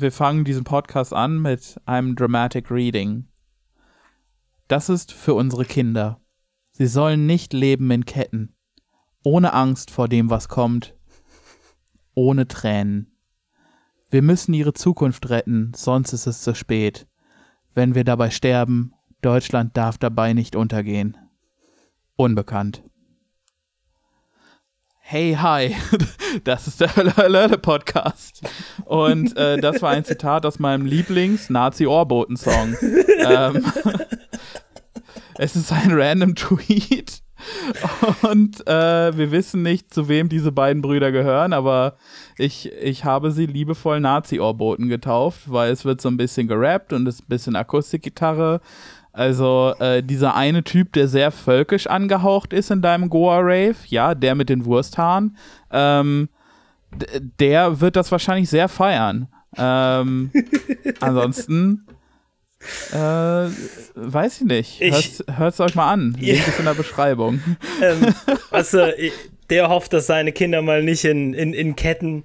wir fangen diesen Podcast an mit einem Dramatic Reading. Das ist für unsere Kinder. Sie sollen nicht leben in Ketten, ohne Angst vor dem, was kommt, ohne Tränen. Wir müssen ihre Zukunft retten, sonst ist es zu spät. Wenn wir dabei sterben, Deutschland darf dabei nicht untergehen. Unbekannt. Hey, hi, das ist der Hölle, Hölle, Hölle Podcast. Und äh, das war ein Zitat aus meinem Lieblings-Nazi-Ohrboten-Song. ähm, es ist ein random Tweet. Und äh, wir wissen nicht, zu wem diese beiden Brüder gehören, aber ich, ich habe sie liebevoll Nazi-Ohrboten getauft, weil es wird so ein bisschen gerappt und es ist ein bisschen Akustikgitarre. Also äh, dieser eine Typ, der sehr völkisch angehaucht ist in deinem Goa-Rave, ja, der mit den Wursthaaren, ähm, der wird das wahrscheinlich sehr feiern. Ähm, ansonsten äh, weiß ich nicht. Hört es euch mal an. Link ist in der Beschreibung. Ähm, also, der hofft, dass seine Kinder mal nicht in, in, in Ketten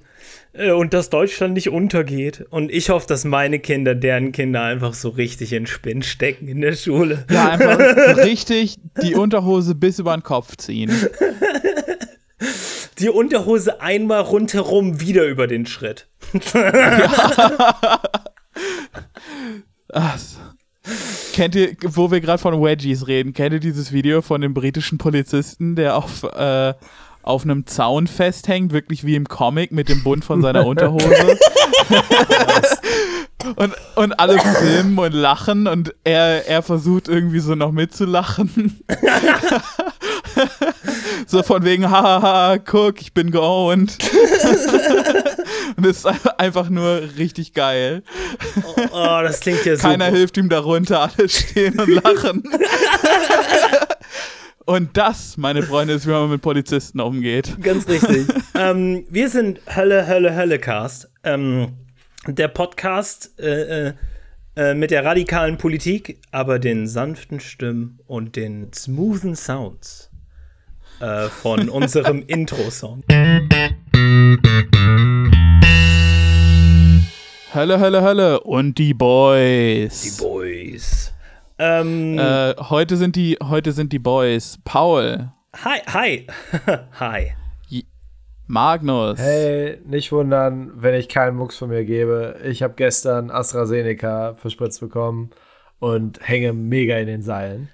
und dass Deutschland nicht untergeht. Und ich hoffe, dass meine Kinder, deren Kinder einfach so richtig in Spinn stecken in der Schule. Ja, einfach richtig die Unterhose bis über den Kopf ziehen. Die Unterhose einmal rundherum wieder über den Schritt. Ja. Ach, kennt ihr, wo wir gerade von Wedgies reden, kennt ihr dieses Video von dem britischen Polizisten, der auf äh, auf einem Zaun festhängt, wirklich wie im Comic mit dem Bund von seiner Unterhose. und, und alle filmen und lachen und er, er versucht irgendwie so noch mitzulachen. so von wegen, hahaha, guck, ich bin geowned. und es ist einfach nur richtig geil. Oh, oh das klingt ja so. Keiner hilft ihm darunter, alle stehen und lachen. Und das, meine Freunde, ist, wie man mit Polizisten umgeht. Ganz richtig. ähm, wir sind Hölle, Hölle, Hölle Cast. Ähm, der Podcast äh, äh, äh, mit der radikalen Politik, aber den sanften Stimmen und den smoothen Sounds äh, von unserem Intro-Song. Hölle, Hölle, Hölle und die Boys. Die Boys. Ähm, äh, heute, sind die, heute sind die Boys. Paul. Hi, hi. hi. Magnus. Hey, nicht wundern, wenn ich keinen Mucks von mir gebe. Ich habe gestern AstraZeneca verspritzt bekommen und hänge mega in den Seilen.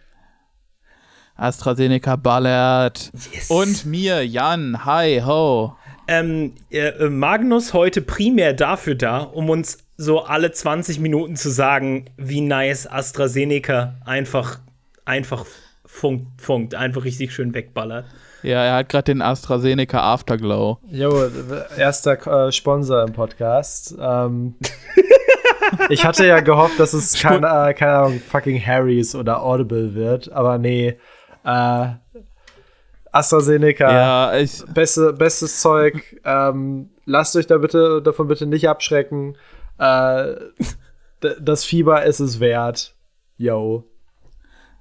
AstraZeneca ballert. Yes. Und mir, Jan. Hi, ho. Ähm, äh, Magnus heute primär dafür da, um uns so alle 20 Minuten zu sagen, wie nice AstraZeneca einfach, einfach funkt, funkt, einfach richtig schön wegballert. Ja, er hat gerade den AstraZeneca Afterglow. Jo, erster äh, Sponsor im Podcast. Ähm, ich hatte ja gehofft, dass es keine, äh, keine Ahnung, fucking Harrys oder Audible wird, aber nee. Äh, AstraZeneca, ja, ich, beste, bestes Zeug. Ähm, lasst euch da bitte davon bitte nicht abschrecken. Äh, das Fieber ist es wert. Yo.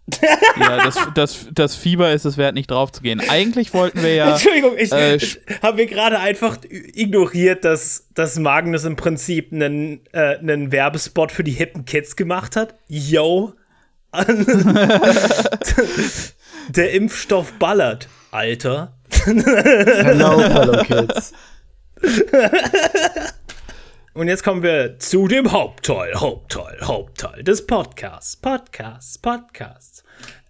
ja, das, das, das Fieber ist es wert, nicht drauf zu gehen. Eigentlich wollten wir ja. Entschuldigung, ich äh, habe wir gerade einfach ignoriert, dass, dass Magnus im Prinzip einen, äh, einen Werbespot für die hippen Kids gemacht hat. Yo. Der Impfstoff ballert, Alter. Hello, fellow kids. Und jetzt kommen wir zu dem Hauptteil, Hauptteil, Hauptteil des Podcasts. Podcasts, Podcasts.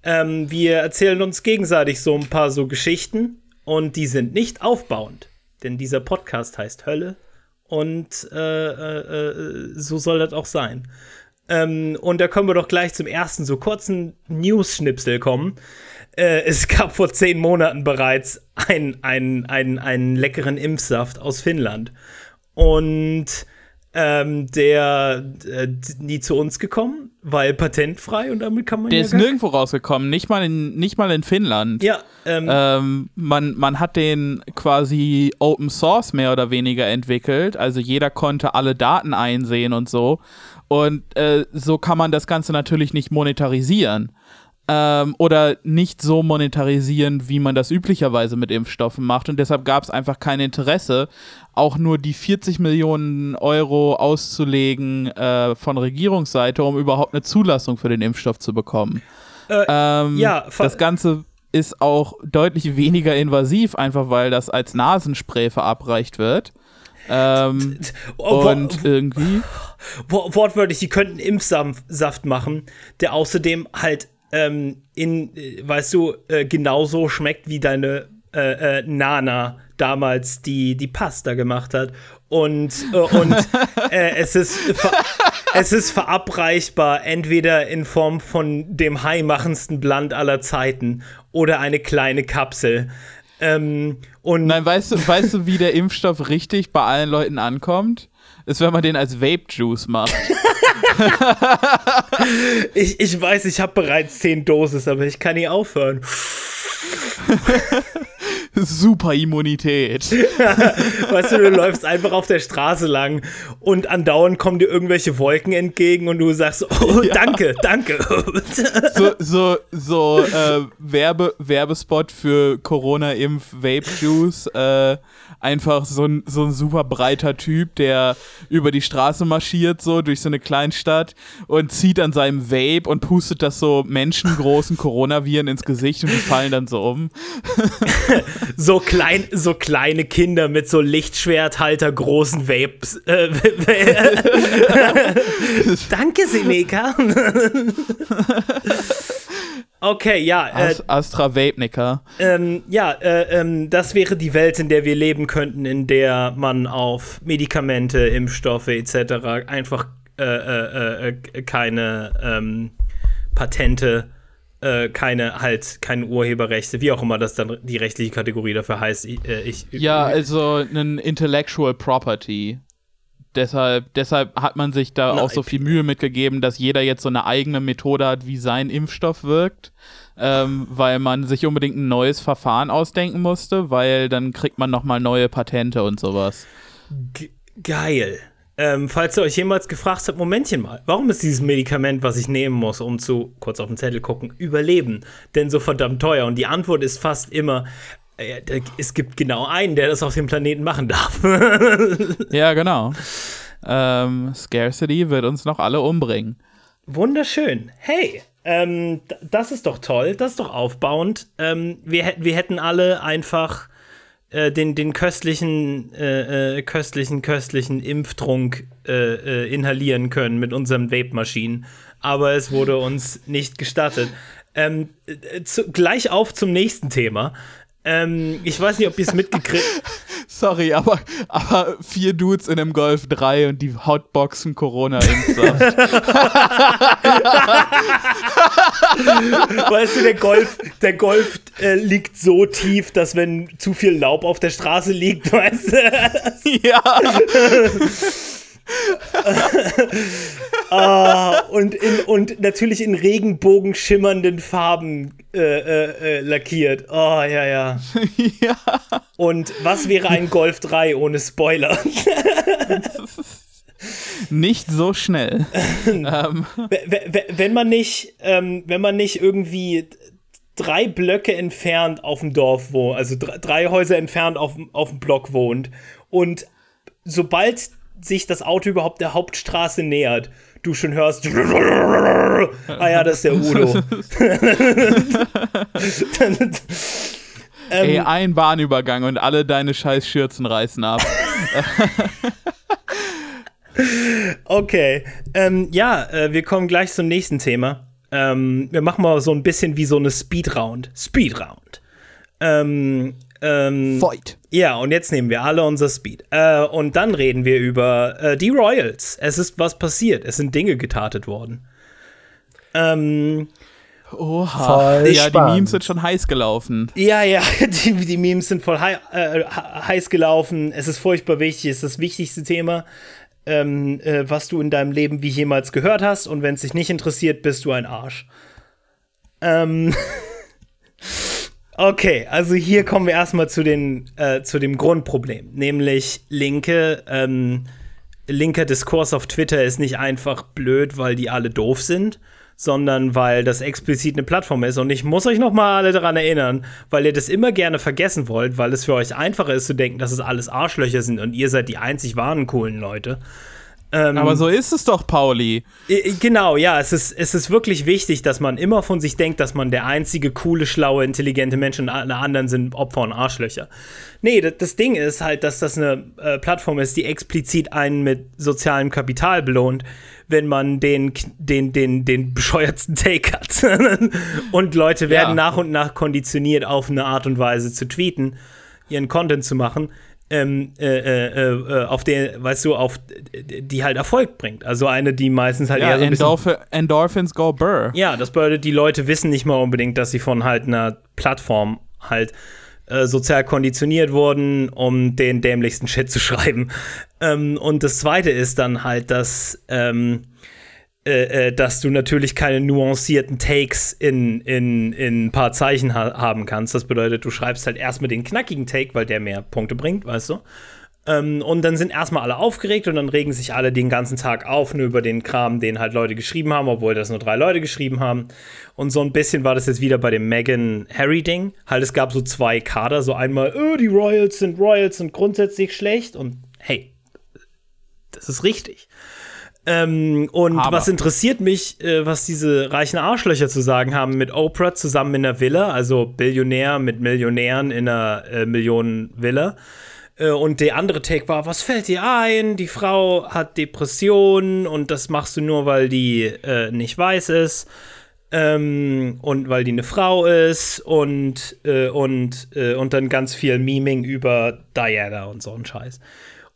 Ähm, wir erzählen uns gegenseitig so ein paar so Geschichten und die sind nicht aufbauend. Denn dieser Podcast heißt Hölle und äh, äh, äh, so soll das auch sein. Ähm, und da können wir doch gleich zum ersten so kurzen News-Schnipsel kommen. Äh, es gab vor zehn Monaten bereits einen, einen, einen, einen leckeren Impfsaft aus Finnland. Und ähm, der äh, nie zu uns gekommen, weil patentfrei und damit kann man Der ja ist nirgendwo rausgekommen, nicht mal in, nicht mal in Finnland. Ja. Ähm, ähm, man, man hat den quasi Open Source mehr oder weniger entwickelt, also jeder konnte alle Daten einsehen und so. Und äh, so kann man das Ganze natürlich nicht monetarisieren. Ähm, oder nicht so monetarisieren, wie man das üblicherweise mit Impfstoffen macht. Und deshalb gab es einfach kein Interesse, auch nur die 40 Millionen Euro auszulegen äh, von Regierungsseite, um überhaupt eine Zulassung für den Impfstoff zu bekommen. Äh, Ähm, ja, das Ganze ist auch deutlich weniger invasiv, einfach weil das als Nasenspray verabreicht wird. Ähm, Oh, und irgendwie. wo- wortwörtlich, die könnten Impfsaft Saft machen, der außerdem halt ähm, in, äh, weißt du, äh, genauso schmeckt wie deine äh, äh, Nana damals die, die Pasta gemacht hat. Und, äh, und äh, es, ist es ist verabreichbar, entweder in Form von dem haimachendsten Bland aller Zeiten oder eine kleine Kapsel. Ähm, und Nein, weißt du, weißt du, wie der Impfstoff richtig bei allen Leuten ankommt? Ist, wenn man den als Vape-Juice macht. ich, ich weiß, ich habe bereits zehn Dosis, aber ich kann nie aufhören. Super Immunität. Weißt du, du läufst einfach auf der Straße lang und andauernd kommen dir irgendwelche Wolken entgegen und du sagst, oh, danke, danke. So, so, so äh, Werbe, Werbespot für Corona-Impf-Vape-Juice. Äh, einfach so ein, so ein super breiter Typ, der über die Straße marschiert, so durch so eine Kleinstadt und zieht an seinem Vape und pustet das so menschengroßen Coronaviren ins Gesicht und die fallen dann so um. So, klein, so kleine Kinder mit so Lichtschwerthalter großen Vapes. Äh, danke, Seneca. okay, ja. Äh, Ast Astra Vape-Nicker. Ähm, ja, äh, ähm, das wäre die Welt, in der wir leben könnten, in der man auf Medikamente, Impfstoffe etc. einfach äh, äh, äh, keine ähm, Patente, äh, keine halt keine Urheberrechte, wie auch immer das dann die rechtliche Kategorie dafür heißt. Ich, äh, ich, Ja, also ein Intellectual Property. Deshalb, deshalb hat man sich da auch so IP. viel Mühe mitgegeben, dass jeder jetzt so eine eigene Methode hat, wie sein Impfstoff wirkt. Ähm, weil man sich unbedingt ein neues Verfahren ausdenken musste, weil dann kriegt man nochmal neue Patente und sowas. G geil. Ähm, falls ihr euch jemals gefragt habt, Momentchen mal, warum ist dieses Medikament, was ich nehmen muss, um zu, kurz auf den Zettel gucken, überleben, denn so verdammt teuer? Und die Antwort ist fast immer, äh, es gibt genau einen, der das auf dem Planeten machen darf. Ja, genau. Ähm, Scarcity wird uns noch alle umbringen. Wunderschön. Hey, ähm, das ist doch toll, das ist doch aufbauend. Ähm, wir, wir hätten alle einfach äh, den, den köstlichen, äh, äh, köstlichen, köstlichen Impftrunk äh, äh, inhalieren können mit unseren Vape-Maschinen. Aber es wurde uns nicht gestattet. Ähm, äh, zu, gleich auf zum nächsten Thema. Ähm, ich weiß nicht, ob ihr es mitgekriegt Sorry, aber, aber vier Dudes in einem Golf 3 und die Hotboxen Corona-Impfsaft. Weißt du, der Golf, der Golf äh, liegt so tief, dass wenn zu viel Laub auf der Straße liegt, weißt du, ja. ah, und, in, und natürlich in Regenbogen schimmernden Farben äh, äh, äh, lackiert. Oh, ja, ja. ja. Und was wäre ein Golf 3 ohne Spoiler? Nicht so schnell. ähm, wenn man nicht, ähm, wenn man nicht irgendwie drei Blöcke entfernt auf dem Dorf wohnt, also drei, Häuser entfernt auf, auf dem Block wohnt und sobald sich das Auto überhaupt der Hauptstraße nähert, du schon hörst, ah ja, das ist der Udo. ey, ein Bahnübergang und alle deine scheiß Schürzen reißen ab. Okay, ähm, ja, äh, wir kommen gleich zum nächsten Thema. Ähm, wir machen mal so ein bisschen wie so eine Speedround. Speedround. Ähm, ähm, Fight. Ja, und jetzt nehmen wir alle unser Speed. Äh, und dann reden wir über äh, die Royals. Es ist was passiert. Es sind Dinge getatet worden. Ähm, Oha. Voll ja, die spannend. Memes sind schon heiß gelaufen. ja, ja, die, die Memes sind voll hei äh, he- heiß gelaufen. Es ist furchtbar wichtig. Es ist das wichtigste Thema, ähm, äh, was du in deinem Leben wie jemals gehört hast. Und wenn es dich nicht interessiert, bist du ein Arsch. Ähm. Okay, also hier kommen wir erstmal zu, den, äh, zu dem Grundproblem, nämlich linke, ähm, linker Diskurs auf Twitter ist nicht einfach blöd, weil die alle doof sind, sondern weil das explizit eine Plattform ist. Und ich muss euch noch mal alle daran erinnern, weil ihr das immer gerne vergessen wollt, weil es für euch einfacher ist zu denken, dass es alles Arschlöcher sind und ihr seid die einzig wahren coolen Leute. Ähm, Aber so ist es doch, Pauli. Genau, ja, es ist, es ist wirklich wichtig, dass man immer von sich denkt, dass man der einzige coole, schlaue, intelligente Mensch und alle anderen sind Opfer und Arschlöcher. Nee, das, das Ding ist halt, dass das eine äh, Plattform ist, die explizit einen mit sozialem Kapital belohnt, wenn man den, den, den, den bescheuertsten Take hat. und Leute werden ja. nach und nach konditioniert, auf eine Art und Weise zu tweeten, ihren Content zu machen ähm, äh, äh, äh, auf der, weißt du, auf die halt Erfolg bringt. Also eine, die meistens halt ja, eher so Endorph Endorphins go burr. Ja, das bedeutet, die Leute wissen nicht mal unbedingt, dass sie von halt einer Plattform halt äh, sozial konditioniert wurden, um den dämlichsten Shit zu schreiben. Ähm, und das zweite ist dann halt, dass ähm, äh, äh, dass du natürlich keine nuancierten Takes in, in, in ein paar Zeichen ha haben kannst. Das bedeutet, du schreibst halt erstmal den knackigen Take, weil der mehr Punkte bringt, weißt du? Ähm, und dann sind erstmal alle aufgeregt und dann regen sich alle den ganzen Tag auf, nur über den Kram, den halt Leute geschrieben haben, obwohl das nur drei Leute geschrieben haben. Und so ein bisschen war das jetzt wieder bei dem Megan Harry-Ding. Halt, es gab so zwei Kader, so einmal, oh, die Royals sind Royals und grundsätzlich schlecht und hey, das ist richtig. Ähm, und Aber. was interessiert mich, äh, was diese reichen Arschlöcher zu sagen haben mit Oprah zusammen in einer Villa, also Billionär mit Millionären in einer äh, Millionen-Villa. Äh, und der andere Take war, was fällt dir ein? Die Frau hat Depressionen und das machst du nur, weil die äh, nicht weiß ist. Ähm, und weil die eine Frau ist und, äh, und, äh, und dann ganz viel Meming über Diana und so ein Scheiß.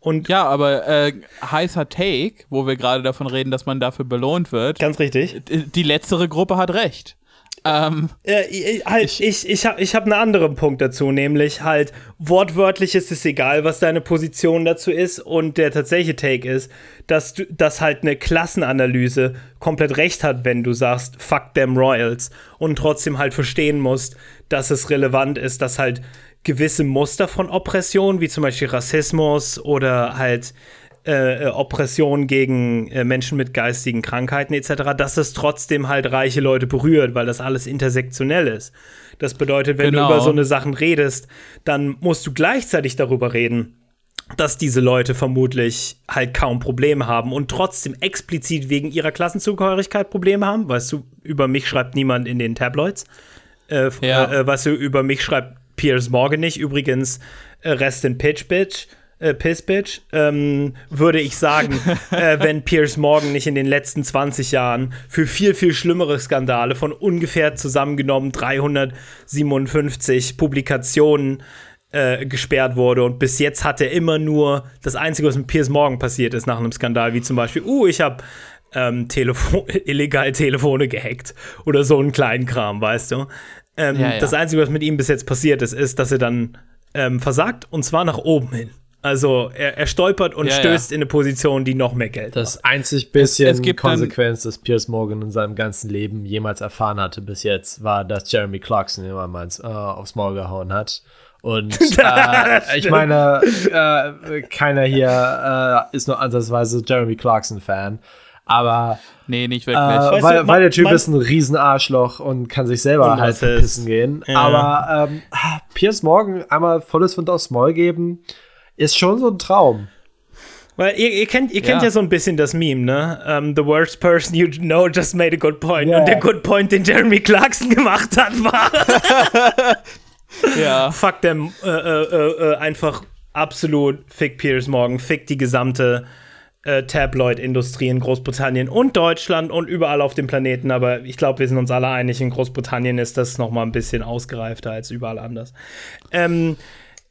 Und ja, aber äh, heißer Take, wo wir gerade davon reden, dass man dafür belohnt wird. Ganz richtig. Die letztere Gruppe hat recht. Ähm, äh, ich, halt, ich, ich, ich habe ich hab einen anderen Punkt dazu, nämlich halt, wortwörtlich ist es egal, was deine Position dazu ist. Und der tatsächliche Take ist, dass, du, dass halt eine Klassenanalyse komplett recht hat, wenn du sagst, fuck them Royals. Und trotzdem halt verstehen musst, dass es relevant ist, dass halt gewisse Muster von Oppression, wie zum Beispiel Rassismus oder halt äh, äh, Oppression gegen äh, Menschen mit geistigen Krankheiten etc., dass es trotzdem halt reiche Leute berührt, weil das alles intersektionell ist. Das bedeutet, wenn genau. du über so eine Sachen redest, dann musst du gleichzeitig darüber reden, dass diese Leute vermutlich halt kaum Probleme haben und trotzdem explizit wegen ihrer Klassenzugehörigkeit Probleme haben. Weißt du, über mich schreibt niemand in den Tabloids. Äh, ja. äh, weißt du, über mich schreibt Piers Morgan nicht. Übrigens, äh, Rest in Pitch Bitch. Äh, Piss Bitch, ähm, würde ich sagen, äh, wenn Piers Morgan nicht in den letzten 20 Jahren für viel, viel schlimmere Skandale von ungefähr zusammengenommen 357 Publikationen äh, gesperrt wurde und bis jetzt hat er immer nur das Einzige, was mit Piers Morgan passiert ist nach einem Skandal, wie zum Beispiel, uh, ich habe ähm, Telefon illegal Telefone gehackt oder so einen kleinen Kram, weißt du. Ähm, ja, ja. Das Einzige, was mit ihm bis jetzt passiert ist, ist, dass er dann ähm, versagt und zwar nach oben hin. Also er, er stolpert und ja, stößt in eine Position, die noch mehr Geld Das macht. einzig bisschen es, es Konsequenz, das Piers Morgan in seinem ganzen Leben jemals erfahren hatte bis jetzt, war, dass Jeremy Clarkson immer mal äh, aufs Maul gehauen hat. Und äh, ich meine, äh, keiner hier äh, ist nur ansatzweise Jeremy Clarkson-Fan. Aber. Nee, nicht wirklich. Äh, weil, weil, der Typ ist ein Riesenarschloch und kann sich selber halt verpissen gehen. Ja. Aber ähm, Piers Morgan einmal volles Wind aufs Maul geben, ist schon so ein Traum. Weil ihr, ihr kennt, ihr kennt ja. ja so ein bisschen das Meme, ne? Um, the worst person you know just made a good point. Yeah. Und der Good Point, den Jeremy Clarkson gemacht hat, war. ja. Fuck them. Äh, äh, äh, äh, einfach absolut fick Piers Morgan, fick die gesamte äh, Tabloid-Industrie in Großbritannien und Deutschland und überall auf dem Planeten. Aber ich glaube, wir sind uns alle einig, in Großbritannien ist das noch mal ein bisschen ausgereifter als überall anders. Ähm,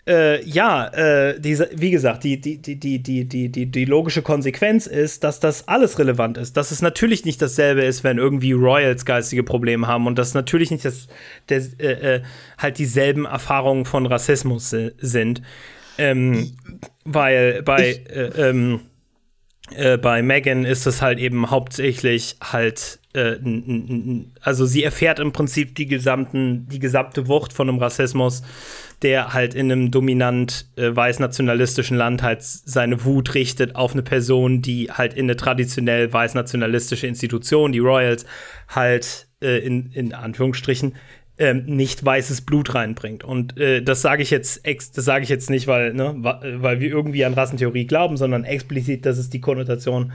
äh, ja, äh, diese, wie gesagt, die, die, die, die, die, die, die, die logische Konsequenz ist, dass das alles relevant ist. Dass es natürlich nicht dasselbe ist, wenn irgendwie Royals geistige Probleme haben und dass natürlich nicht das, der, äh, äh halt dieselben Erfahrungen von Rassismus sind. Ähm, weil bei, äh, ähm, äh, bei Megan ist es halt eben hauptsächlich halt, äh, also sie erfährt im Prinzip die, gesamten, die gesamte Wucht von einem Rassismus, der halt in einem dominant äh, weiß-nationalistischen Land halt seine Wut richtet auf eine Person, die halt in eine traditionell weiß-nationalistische Institution, die Royals, halt äh, in, in Anführungsstrichen ähm, nicht weißes Blut reinbringt. Und äh, das sage ich jetzt ex das sage ich jetzt nicht, weil, ne, weil wir irgendwie an Rassentheorie glauben, sondern explizit, das ist die Konnotation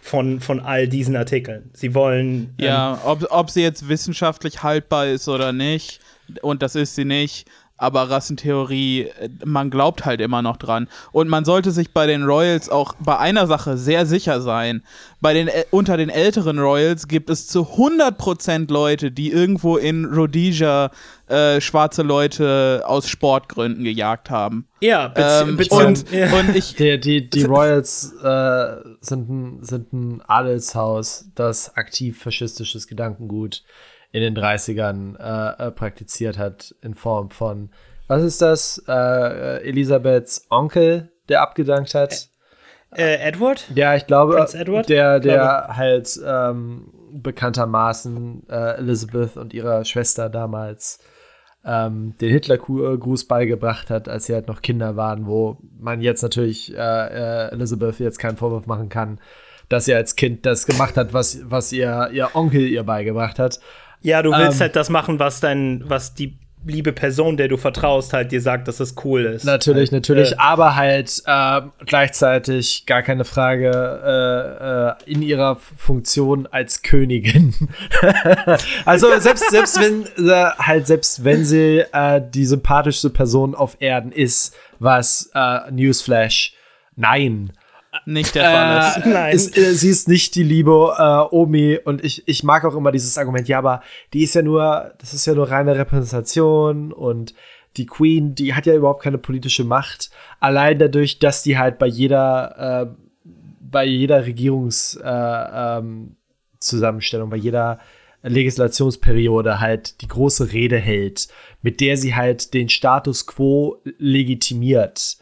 von, von all diesen Artikeln. Sie wollen. Ähm, ja, ob, ob sie jetzt wissenschaftlich haltbar ist oder nicht, und das ist sie nicht, aber Rassentheorie, äh, man glaubt halt immer noch dran. Und man sollte sich bei den Royals auch bei einer Sache sehr sicher sein. Bei den, äh, unter den älteren Royals gibt es zu 100% Leute, die irgendwo in Rhodesia äh, schwarze Leute aus Sportgründen gejagt haben. Ja, bezieh ähm, und, ja. und ich. Die, die, die Royals äh, sind, ein, sind ein Adelshaus, das aktiv faschistisches Gedankengut in den 30ern äh, äh, praktiziert hat, in Form von, was ist das? Äh, Elisabeths Onkel, der abgedankt hat. Äh, Edward? Ja, ich glaube, Edward? der, der glaube. halt ähm, bekanntermaßen äh, Elizabeth und ihrer Schwester damals ähm, den Hitlergruß beigebracht hat, als sie halt noch Kinder waren, wo man jetzt natürlich äh, Elizabeth jetzt keinen Vorwurf machen kann, dass sie als Kind das gemacht hat, was, was ihr, ihr Onkel ihr beigebracht hat. Ja, du willst ähm, halt das machen, was dein, was die liebe Person, der du vertraust, halt dir sagt, dass es cool ist. Natürlich, halt, natürlich, äh, aber halt äh, gleichzeitig gar keine Frage äh, äh in ihrer Funktion als Königin. also selbst selbst wenn äh, halt selbst wenn sie äh, die sympathischste Person auf Erden ist, was Newsflash, nein nicht der Fall ist. Äh, Nein. Ist, äh, sie ist nicht die liebe äh, Omi und ich, ich mag auch immer dieses Argument, ja, aber die ist ja nur, das ist ja nur reine Repräsentation und die Queen, die hat ja überhaupt keine politische Macht. Allein dadurch, dass die halt bei jeder, äh, bei jeder Regierungszusammenstellung, äh, ähm, bei jeder Legislationsperiode halt die große Rede hält, mit der sie halt den Status quo legitimiert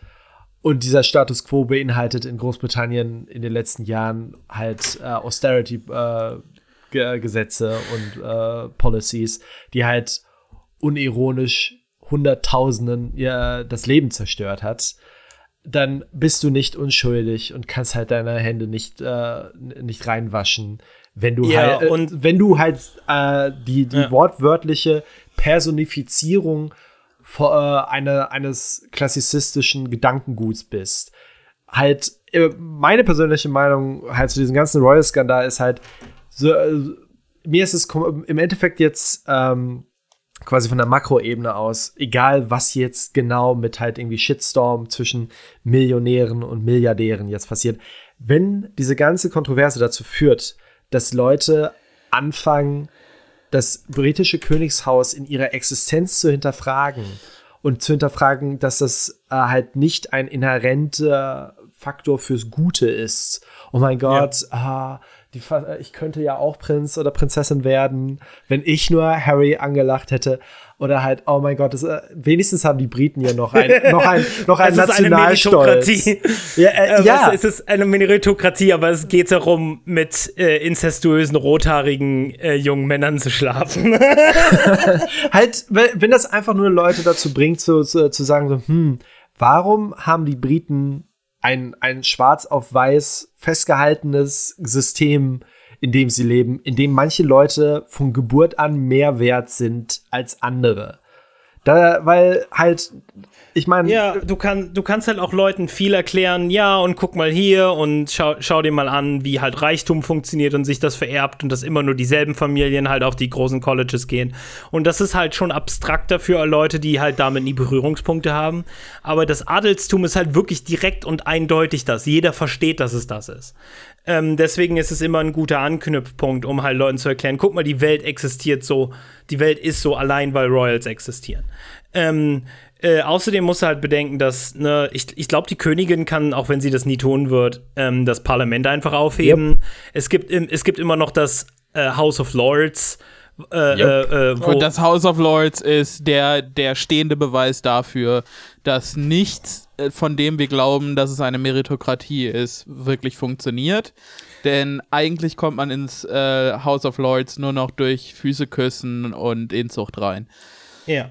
und dieser Status quo beinhaltet in Großbritannien in den letzten Jahren halt äh, Austerity-Gesetze äh, und äh, Policies, die halt unironisch Hunderttausenden ja, das Leben zerstört hat, dann bist du nicht unschuldig und kannst halt deine Hände nicht, äh, nicht reinwaschen, wenn du ja, halt, und wenn du halt äh, die, die ja. wortwörtliche Personifizierung äh, eine, eines klassizistischen Gedankenguts bist. Halt, äh, meine persönliche Meinung halt zu diesem ganzen Royal-Skandal ist halt, so, äh, mir ist es im Endeffekt jetzt ähm, quasi von der Makroebene aus, egal was jetzt genau mit halt irgendwie Shitstorm zwischen Millionären und Milliardären jetzt passiert, wenn diese ganze Kontroverse dazu führt, dass Leute anfangen, das britische Königshaus in ihrer Existenz zu hinterfragen und zu hinterfragen, dass das äh, halt nicht ein inhärenter Faktor fürs Gute ist. Oh mein Gott, ja. ah, die, ich könnte ja auch Prinz oder Prinzessin werden, wenn ich nur Harry angelacht hätte. Oder halt, oh mein Gott, das, äh, wenigstens haben die Briten ja noch ein, noch ein, noch ein Nationalstolz. Ja, äh, äh, ja. es ist eine Meritokratie, aber es geht darum, mit äh, incestuösen, rothaarigen äh, jungen Männern zu schlafen. halt, wenn das einfach nur Leute dazu bringt, zu, zu, zu sagen, so, hm, warum haben die Briten ein, ein schwarz auf weiß festgehaltenes System in dem sie leben, in dem manche Leute von Geburt an mehr wert sind als andere. Da, weil halt, ich meine. Ja, du, kann, du kannst halt auch Leuten viel erklären, ja, und guck mal hier und schau, schau dir mal an, wie halt Reichtum funktioniert und sich das vererbt und dass immer nur dieselben Familien halt auf die großen Colleges gehen. Und das ist halt schon abstrakter für Leute, die halt damit nie Berührungspunkte haben. Aber das Adelstum ist halt wirklich direkt und eindeutig das. Jeder versteht, dass es das ist. Ähm, deswegen ist es immer ein guter Anknüpfpunkt, um halt Leuten zu erklären, guck mal, die Welt existiert so, die Welt ist so allein, weil Royals existieren. Ähm, äh, außerdem muss er halt bedenken, dass, ne, ich, ich glaube, die Königin kann, auch wenn sie das nie tun wird, ähm, das Parlament einfach aufheben. Yep. Es, gibt, es gibt immer noch das äh, House of Lords, Äh, Yep. äh, äh, Und das House of Lords ist der, der stehende Beweis dafür, dass nichts, äh, von dem wir glauben, dass es eine Meritokratie ist, wirklich funktioniert. Denn eigentlich kommt man ins äh, House of Lords nur noch durch Füße küssen und Inzucht rein. Ja.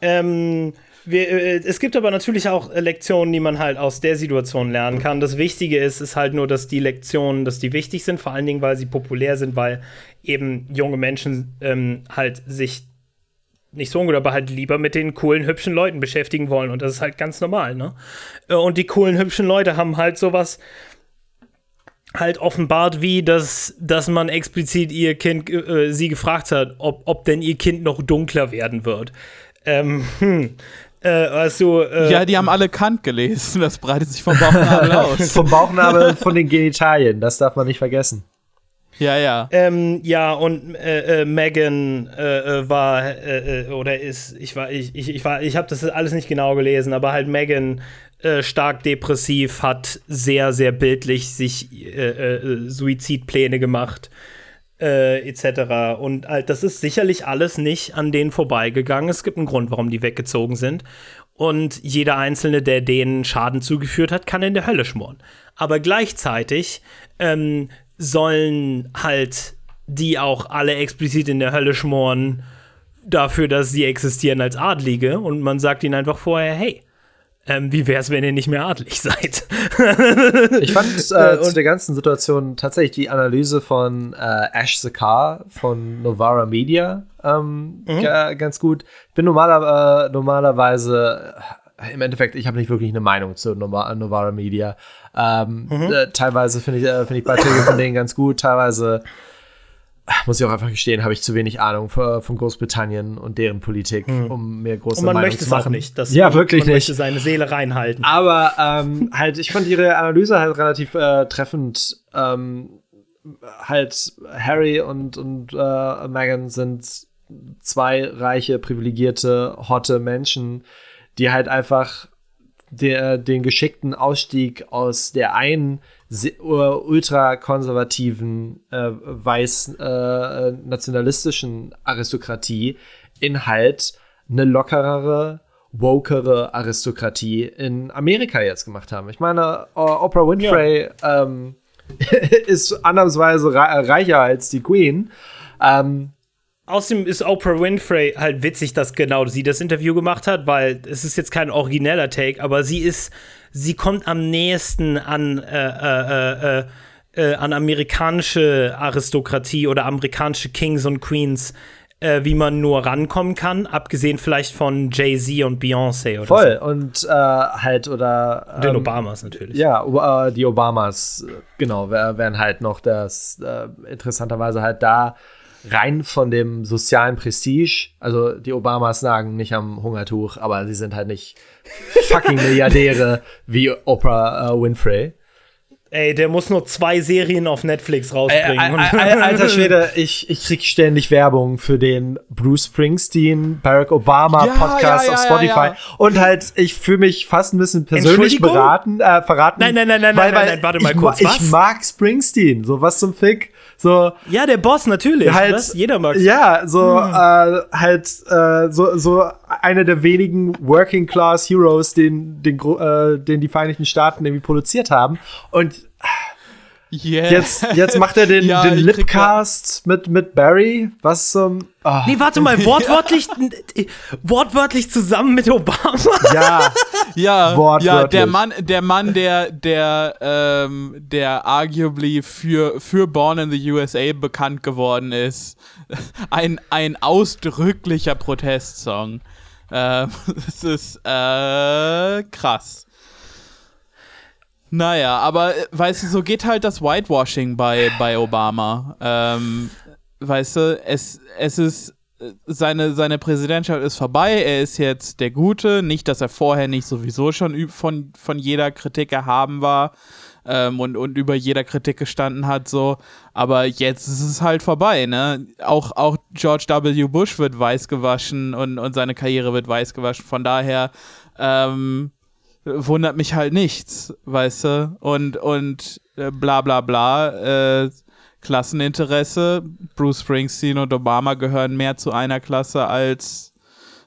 Ähm, wir, äh, es gibt aber natürlich auch äh, Lektionen, die man halt aus der Situation lernen kann. Das Wichtige ist, ist halt nur, dass die Lektionen, dass die wichtig sind, vor allen Dingen, weil sie populär sind, weil eben junge Menschen ähm, halt sich nicht so ungut, aber halt lieber mit den coolen, hübschen Leuten beschäftigen wollen. Und das ist halt ganz normal, ne? Äh, Und die coolen, hübschen Leute haben halt sowas halt offenbart, wie dass, dass man explizit ihr Kind äh, sie gefragt hat, ob, ob denn ihr Kind noch dunkler werden wird. Ähm, hm. Äh, also, äh, Ja, die haben alle Kant gelesen. Das breitet sich vom Bauchnabel aus. Vom Bauchnabel von den Genitalien, das darf man nicht vergessen. Ja, ja. Ähm, ja, und äh, äh, Megan äh, äh, war äh, äh, oder ist, ich war, ich, ich, ich war, ich habe das alles nicht genau gelesen, aber halt Megan äh, stark depressiv, hat sehr, sehr bildlich sich äh, äh, Suizidpläne gemacht, äh, etc. Und halt, das ist sicherlich alles nicht an denen vorbeigegangen. Es gibt einen Grund, warum die weggezogen sind. Und jeder Einzelne, der denen Schaden zugeführt hat, kann in der Hölle schmoren. Aber gleichzeitig ähm, sollen halt die auch alle explizit in der Hölle schmoren dafür, dass sie existieren als Adlige. Und man sagt ihnen einfach vorher, hey, ähm, wie wär's, wenn ihr nicht mehr adlig seid? Ich fand äh, zu der ganzen Situation tatsächlich die Analyse von äh, Ash Sakar von Novara Media ähm, ga- ganz gut. Ich bin normaler, äh, normalerweise äh, im Endeffekt, ich habe nicht wirklich eine Meinung zu Nova Novara Media. Ähm, äh, teilweise finde ich, äh, find ich Beiträge von denen ganz gut, teilweise muss ich auch einfach gestehen, habe ich zu wenig Ahnung von, von Großbritannien und deren Politik, um mir große Und man Meinung möchte zu es auch machen. nicht. Das, ja, wirklich man nicht. möchte seine Seele reinhalten. Aber ähm, halt, ich fand ihre Analyse halt relativ äh, treffend. Ähm, halt, Harry und, und äh, Meghan sind zwei reiche, privilegierte, hotte Menschen, die halt einfach der, den geschickten Ausstieg aus der einen uh, ultrakonservativen, äh, weiß äh, nationalistischen Aristokratie in halt eine lockerere, wokere Aristokratie in Amerika jetzt gemacht haben. Ich meine, äh, Oprah Winfrey ähm, ist annahmsweise rei- reicher als die Queen. Ähm, Außerdem ist Oprah Winfrey halt witzig, dass genau sie das Interview gemacht hat, weil es ist jetzt kein origineller Take, aber sie ist, sie kommt am nächsten an, äh, äh, äh, äh, an amerikanische Aristokratie oder amerikanische Kings und Queens, äh, wie man nur rankommen kann, abgesehen vielleicht von Jay-Z und Beyoncé oder voll. Und äh, halt, oder. so. Den ähm, Obamas natürlich. Ja, die Obamas, genau, wär- wären halt noch das, interessanterweise halt da rein von dem sozialen Prestige. Also die Obamas nagen nicht am Hungertuch, aber sie sind halt nicht fucking Milliardäre wie Oprah äh, Winfrey. Ey, der muss nur zwei Serien auf Netflix rausbringen. Äh, äh, äh, alter Schwede, ich, ich krieg ständig Werbung für den Bruce Springsteen, Barack Obama Ja, Podcast ja, auf ja, Spotify. ja, ja. Und halt, ich fühle mich fast ein bisschen persönlich beraten, äh, verraten. Nein, nein, nein, nein, weil, nein, weil nein, warte mal ich, kurz, was? Ich mag Springsteen, so was zum Fick. So, ja, der Boss natürlich. halt, was? Jeder mag Ja, so, Hm. äh, halt, äh, so, so einer der wenigen Working Class Heroes, den, den, äh, den die Vereinigten Staaten irgendwie produziert haben. Und Yeah. Jetzt, jetzt macht er den, Ja, den Lipcast mit, mit Barry. Was zum. ah, Nee, warte mal, wortwörtlich, wortwörtlich zusammen mit Obama. ja, Ja, ja, Wortwörtlich. der Mann, der Mann, der, der, ähm, der arguably für, für Born in the USA bekannt geworden ist. Ein, ein ausdrücklicher Protestsong. Ähm, das ist äh, krass. Naja, aber äh, weißt du, so geht halt das Whitewashing bei, bei Obama. Ähm, weißt du, es, es ist, äh, seine, seine Präsidentschaft ist vorbei, er ist jetzt der Gute, nicht, dass er vorher nicht sowieso schon von, von jeder Kritik erhaben war ähm, und, und über jeder Kritik gestanden hat, so, aber jetzt ist es halt vorbei, ne? Auch, auch George W. Bush wird weiß gewaschen und, und seine Karriere wird weiß gewaschen, von daher, ähm, wundert mich halt nichts, weißt du? Und, und äh, bla bla bla. Äh, Klasseninteresse. Bruce Springsteen und Obama gehören mehr zu einer Klasse als,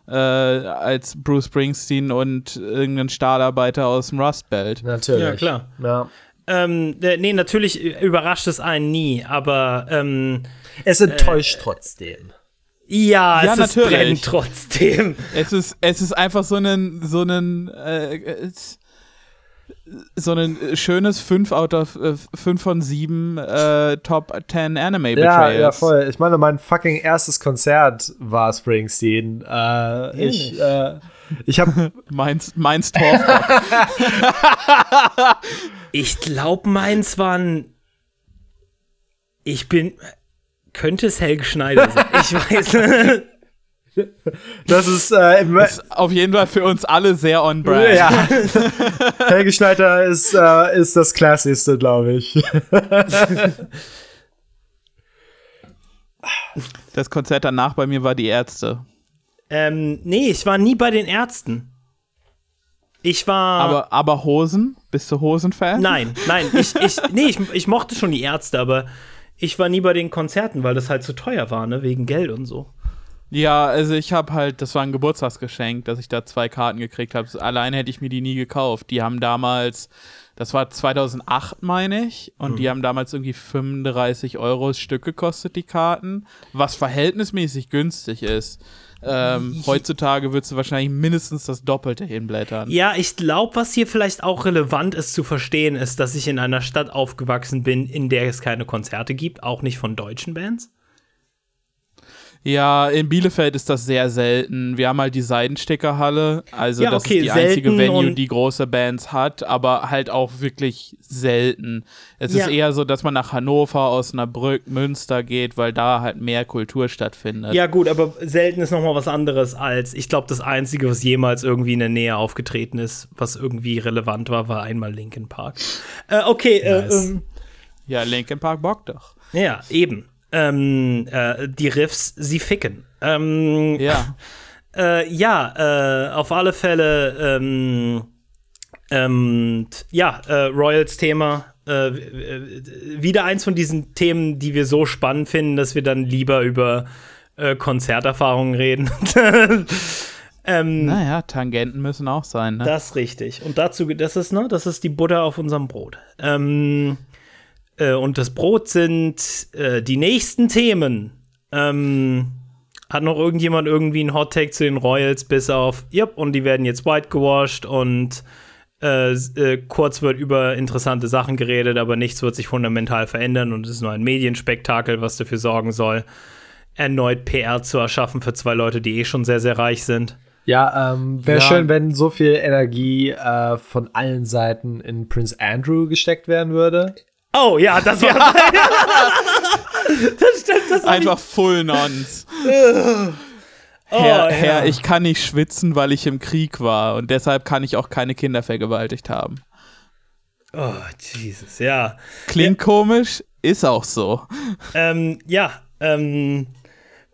äh, als Bruce Springsteen und irgendein Stahlarbeiter aus dem Rust Belt. Natürlich. Ja, klar. Ja. Ähm, äh, nee, natürlich überrascht es einen nie, aber ähm, Es enttäuscht trotzdem. Ja, Ja, es ist natürlich. brennt trotzdem. Es ist, es ist einfach so ein, so ein, äh, so ein schönes 5 out of äh, 5 von 7 äh, Top 10 Anime Ja, Betrayals. ja, voll. Ich meine, mein fucking erstes Konzert war Springsteen. Äh, ich, äh, ich habe Meins, meins Torf. Ich glaube, meins waren. Ich bin. Könnte es Helge Schneider sein? Ich weiß. das ist äh, im, ist auf jeden Fall für uns alle sehr on brand. ja. Helge Schneider ist, äh, ist das Klassigste, glaube ich. Das Konzert danach bei mir war die Ärzte. ähm, nee, ich war nie bei den Ärzten. Ich war. Aber, aber Hosen? Bist du Hosen-Fan? Nein, nein, ich, ich, nee, ich, ich mochte schon die Ärzte, aber ich war nie bei den Konzerten, weil das halt zu teuer war, ne, wegen Geld und so. Ja, also ich habe halt, das war ein Geburtstagsgeschenk, dass ich da zwei Karten gekriegt habe. Alleine hätte ich mir die nie gekauft. Die haben damals, das war 2008, meine ich, und die haben damals irgendwie 35 Euro Stück gekostet, die Karten, was verhältnismäßig günstig ist. Ähm, heutzutage würdest du wahrscheinlich mindestens das Doppelte hinblättern. Ja, ich glaube, was hier vielleicht auch relevant ist zu verstehen, ist, dass ich in einer Stadt aufgewachsen bin, in der es keine Konzerte gibt, auch nicht von deutschen Bands. Ja, in Bielefeld ist das sehr selten. Wir haben halt die Seidenstickerhalle, also Ja, das okay, ist die einzige Venue, die große Bands hat, aber halt auch wirklich selten. Es Ja. ist eher so, dass man nach Hannover, Osnabrück, Münster geht, weil da halt mehr Kultur stattfindet. Ja, gut, aber selten ist noch mal was anderes als, ich glaube, das Einzige, was jemals irgendwie in der Nähe aufgetreten ist, was irgendwie relevant war, war einmal Linkin Park. Äh, okay, Nice. äh, ähm, Ja, Linkin Park bockt doch. ja, eben. Ähm, äh, die Riffs, sie ficken. Ähm, Ja. Äh, ja, äh, auf alle Fälle, ähm, ähm, ja, äh, Royals-Thema. Äh, w- w- wieder eins von diesen Themen, die wir so spannend finden, dass wir dann lieber über äh, Konzerterfahrungen reden. ähm, Naja, Tangenten müssen auch sein, ne? das ist richtig. Und dazu, das ist, ne, das ist die Butter auf unserem Brot. Ähm, äh, und das Brot sind äh, die nächsten Themen. Ähm, hat noch irgendjemand irgendwie einen Hot Take zu den Royals, bis auf, yep, und die werden jetzt whitewashed und äh, äh, kurz wird über interessante Sachen geredet, aber nichts wird sich fundamental verändern und es ist nur ein Medienspektakel, was dafür sorgen soll, erneut PR zu erschaffen für zwei Leute, die eh schon sehr, sehr reich sind. Ja, ähm, wäre Ja. schön, wenn so viel Energie äh, von allen Seiten in Prince Andrew gesteckt werden würde. Oh ja, das wäre Das stimmt, das Einfach Full Nons. Oh, Herr, ja. Herr, ich kann nicht schwitzen, weil ich im Krieg war und deshalb kann ich auch keine Kinder vergewaltigt haben. ich. Oh, Jesus, ja. Klingt komisch, ist auch so. Ähm, ja, ähm,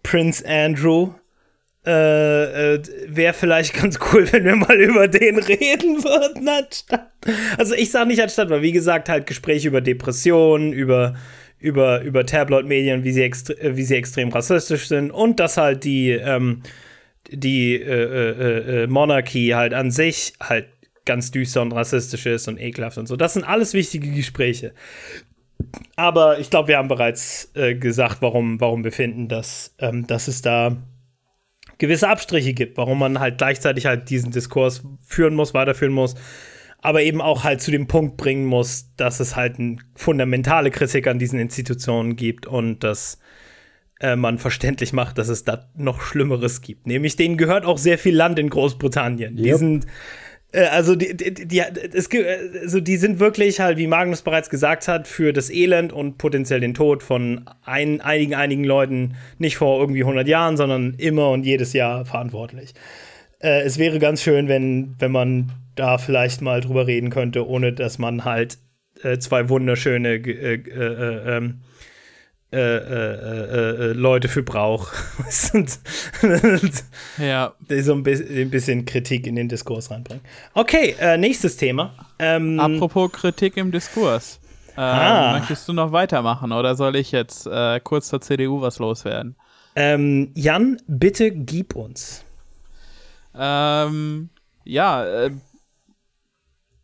Prince Andrew äh, äh, wäre vielleicht ganz cool, wenn wir mal über den reden würden, anstatt. Also ich sage nicht anstatt, weil wie gesagt, halt Gespräche über Depressionen, über, über, über Tabloid-Medien, wie, sie äh, wie sie extrem rassistisch sind und dass halt die, ähm, die äh, äh, äh, Monarchie halt an sich halt ganz düster und rassistisch ist und ekelhaft und so. Das sind alles wichtige Gespräche. Aber ich glaube, wir haben bereits gesagt, warum, warum wir finden, dass, ähm, dass es da gewisse Abstriche gibt, warum man halt gleichzeitig halt diesen Diskurs führen muss, weiterführen muss, aber eben auch halt zu dem Punkt bringen muss, dass es halt eine fundamentale Kritik an diesen Institutionen gibt und dass äh, man verständlich macht, dass es da noch Schlimmeres gibt. Nämlich denen gehört auch sehr viel Land in Großbritannien. Die Yep. sind äh, also die, die, die, es, also die sind wirklich halt, wie Magnus bereits gesagt hat, für das Elend und potenziell den Tod von ein, einigen, einigen Leuten nicht vor irgendwie 100 Jahren, sondern immer und jedes Jahr verantwortlich. Äh, es wäre ganz schön, wenn, wenn man da vielleicht mal drüber reden könnte, ohne dass man halt äh, zwei wunderschöne ge- äh, äh, äh, äh, äh, Leute für braucht. Und- Ja. die so ein bisschen, ein bisschen Kritik in den Diskurs reinbringen. Okay, äh, nächstes Thema. Ähm, Apropos Kritik im Diskurs. Ähm, Ah. Möchtest du noch weitermachen oder soll ich jetzt äh, kurz zur CDU was loswerden? Ähm, Jan, bitte gib uns. Ähm, ja, äh,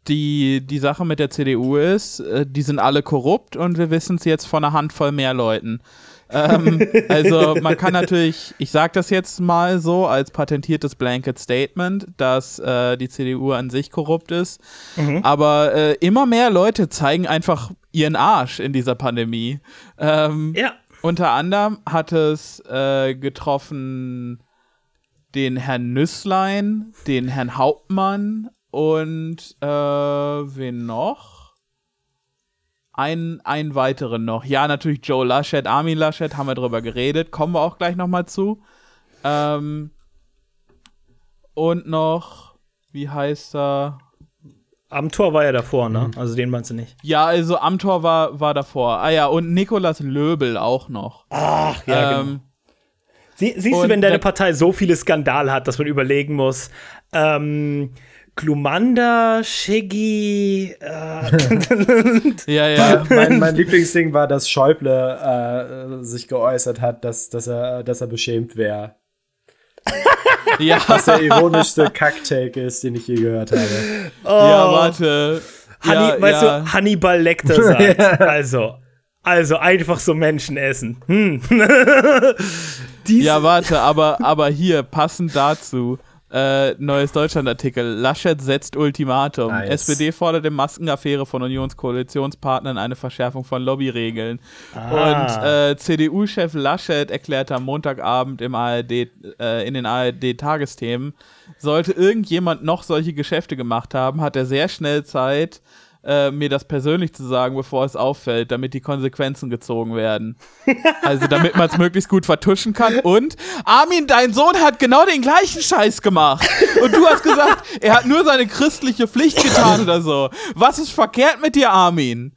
die, die Sache mit der CDU ist, äh, die sind alle korrupt und wir wissen es jetzt von einer Handvoll mehr Leuten. ähm, also man kann natürlich, ich sage das jetzt mal so als patentiertes Blanket Statement, dass äh, die CDU an sich korrupt ist, aber äh, immer mehr Leute zeigen einfach ihren Arsch in dieser Pandemie. Ähm, Ja. unter anderem hat es äh, getroffen den Herrn Nüsslein, den Herrn Hauptmann und äh, wen noch? Ein, einen weiteren noch. Ja, natürlich Joe Laschet, Armin Laschet, haben wir drüber geredet. Kommen wir auch gleich nochmal zu. Ähm, und noch, wie heißt er? Am Tor war er davor, ne? Mhm. Also den meinst du nicht. Ja, also Amtor war, war davor. Ah ja, und Nikolas Löbel auch noch. Ach, ja, genau. ähm, Sie, siehst du, wenn deine Partei so viele Skandale hat, dass man überlegen muss, ähm, Glumanda, Shiggy, äh, ja, ja. mein, mein Lieblingsding war, dass Schäuble äh, sich geäußert hat, dass, dass, er, dass er beschämt wäre. ja. Was der ironischste Kacktake ist, den ich je gehört habe. Ja, warte. Hanni, ja, weißt ja. du, Hannibal Lecter sagt, also, also einfach so Menschen essen. Hm. Ja, warte, aber, aber hier, passend dazu, äh, neues Deutschland-Artikel. Laschet setzt Ultimatum. Nice. SPD fordert in Maskenaffäre von Unionskoalitionspartnern eine Verschärfung von Lobbyregeln. Ah. Und äh, CDU-Chef Laschet erklärte am Montagabend im ARD, äh, in den ARD-Tagesthemen, sollte irgendjemand noch solche Geschäfte gemacht haben, hat er sehr schnell Zeit, äh, mir das persönlich zu sagen, bevor es auffällt, damit die Konsequenzen gezogen werden. Also damit man es möglichst gut vertuschen kann. Und Armin, dein Sohn hat genau den gleichen Scheiß gemacht. Und du hast gesagt, er hat nur seine christliche Pflicht getan oder so. Was ist verkehrt mit dir, Armin?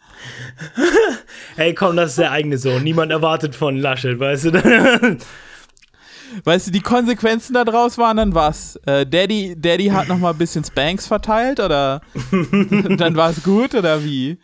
hey, komm, das ist der eigene Sohn. Niemand erwartet von Laschet, weißt du? Weißt du, die Konsequenzen daraus waren dann was? Äh, Daddy, Daddy hat noch mal ein bisschen Spanks verteilt oder dann war es gut oder wie?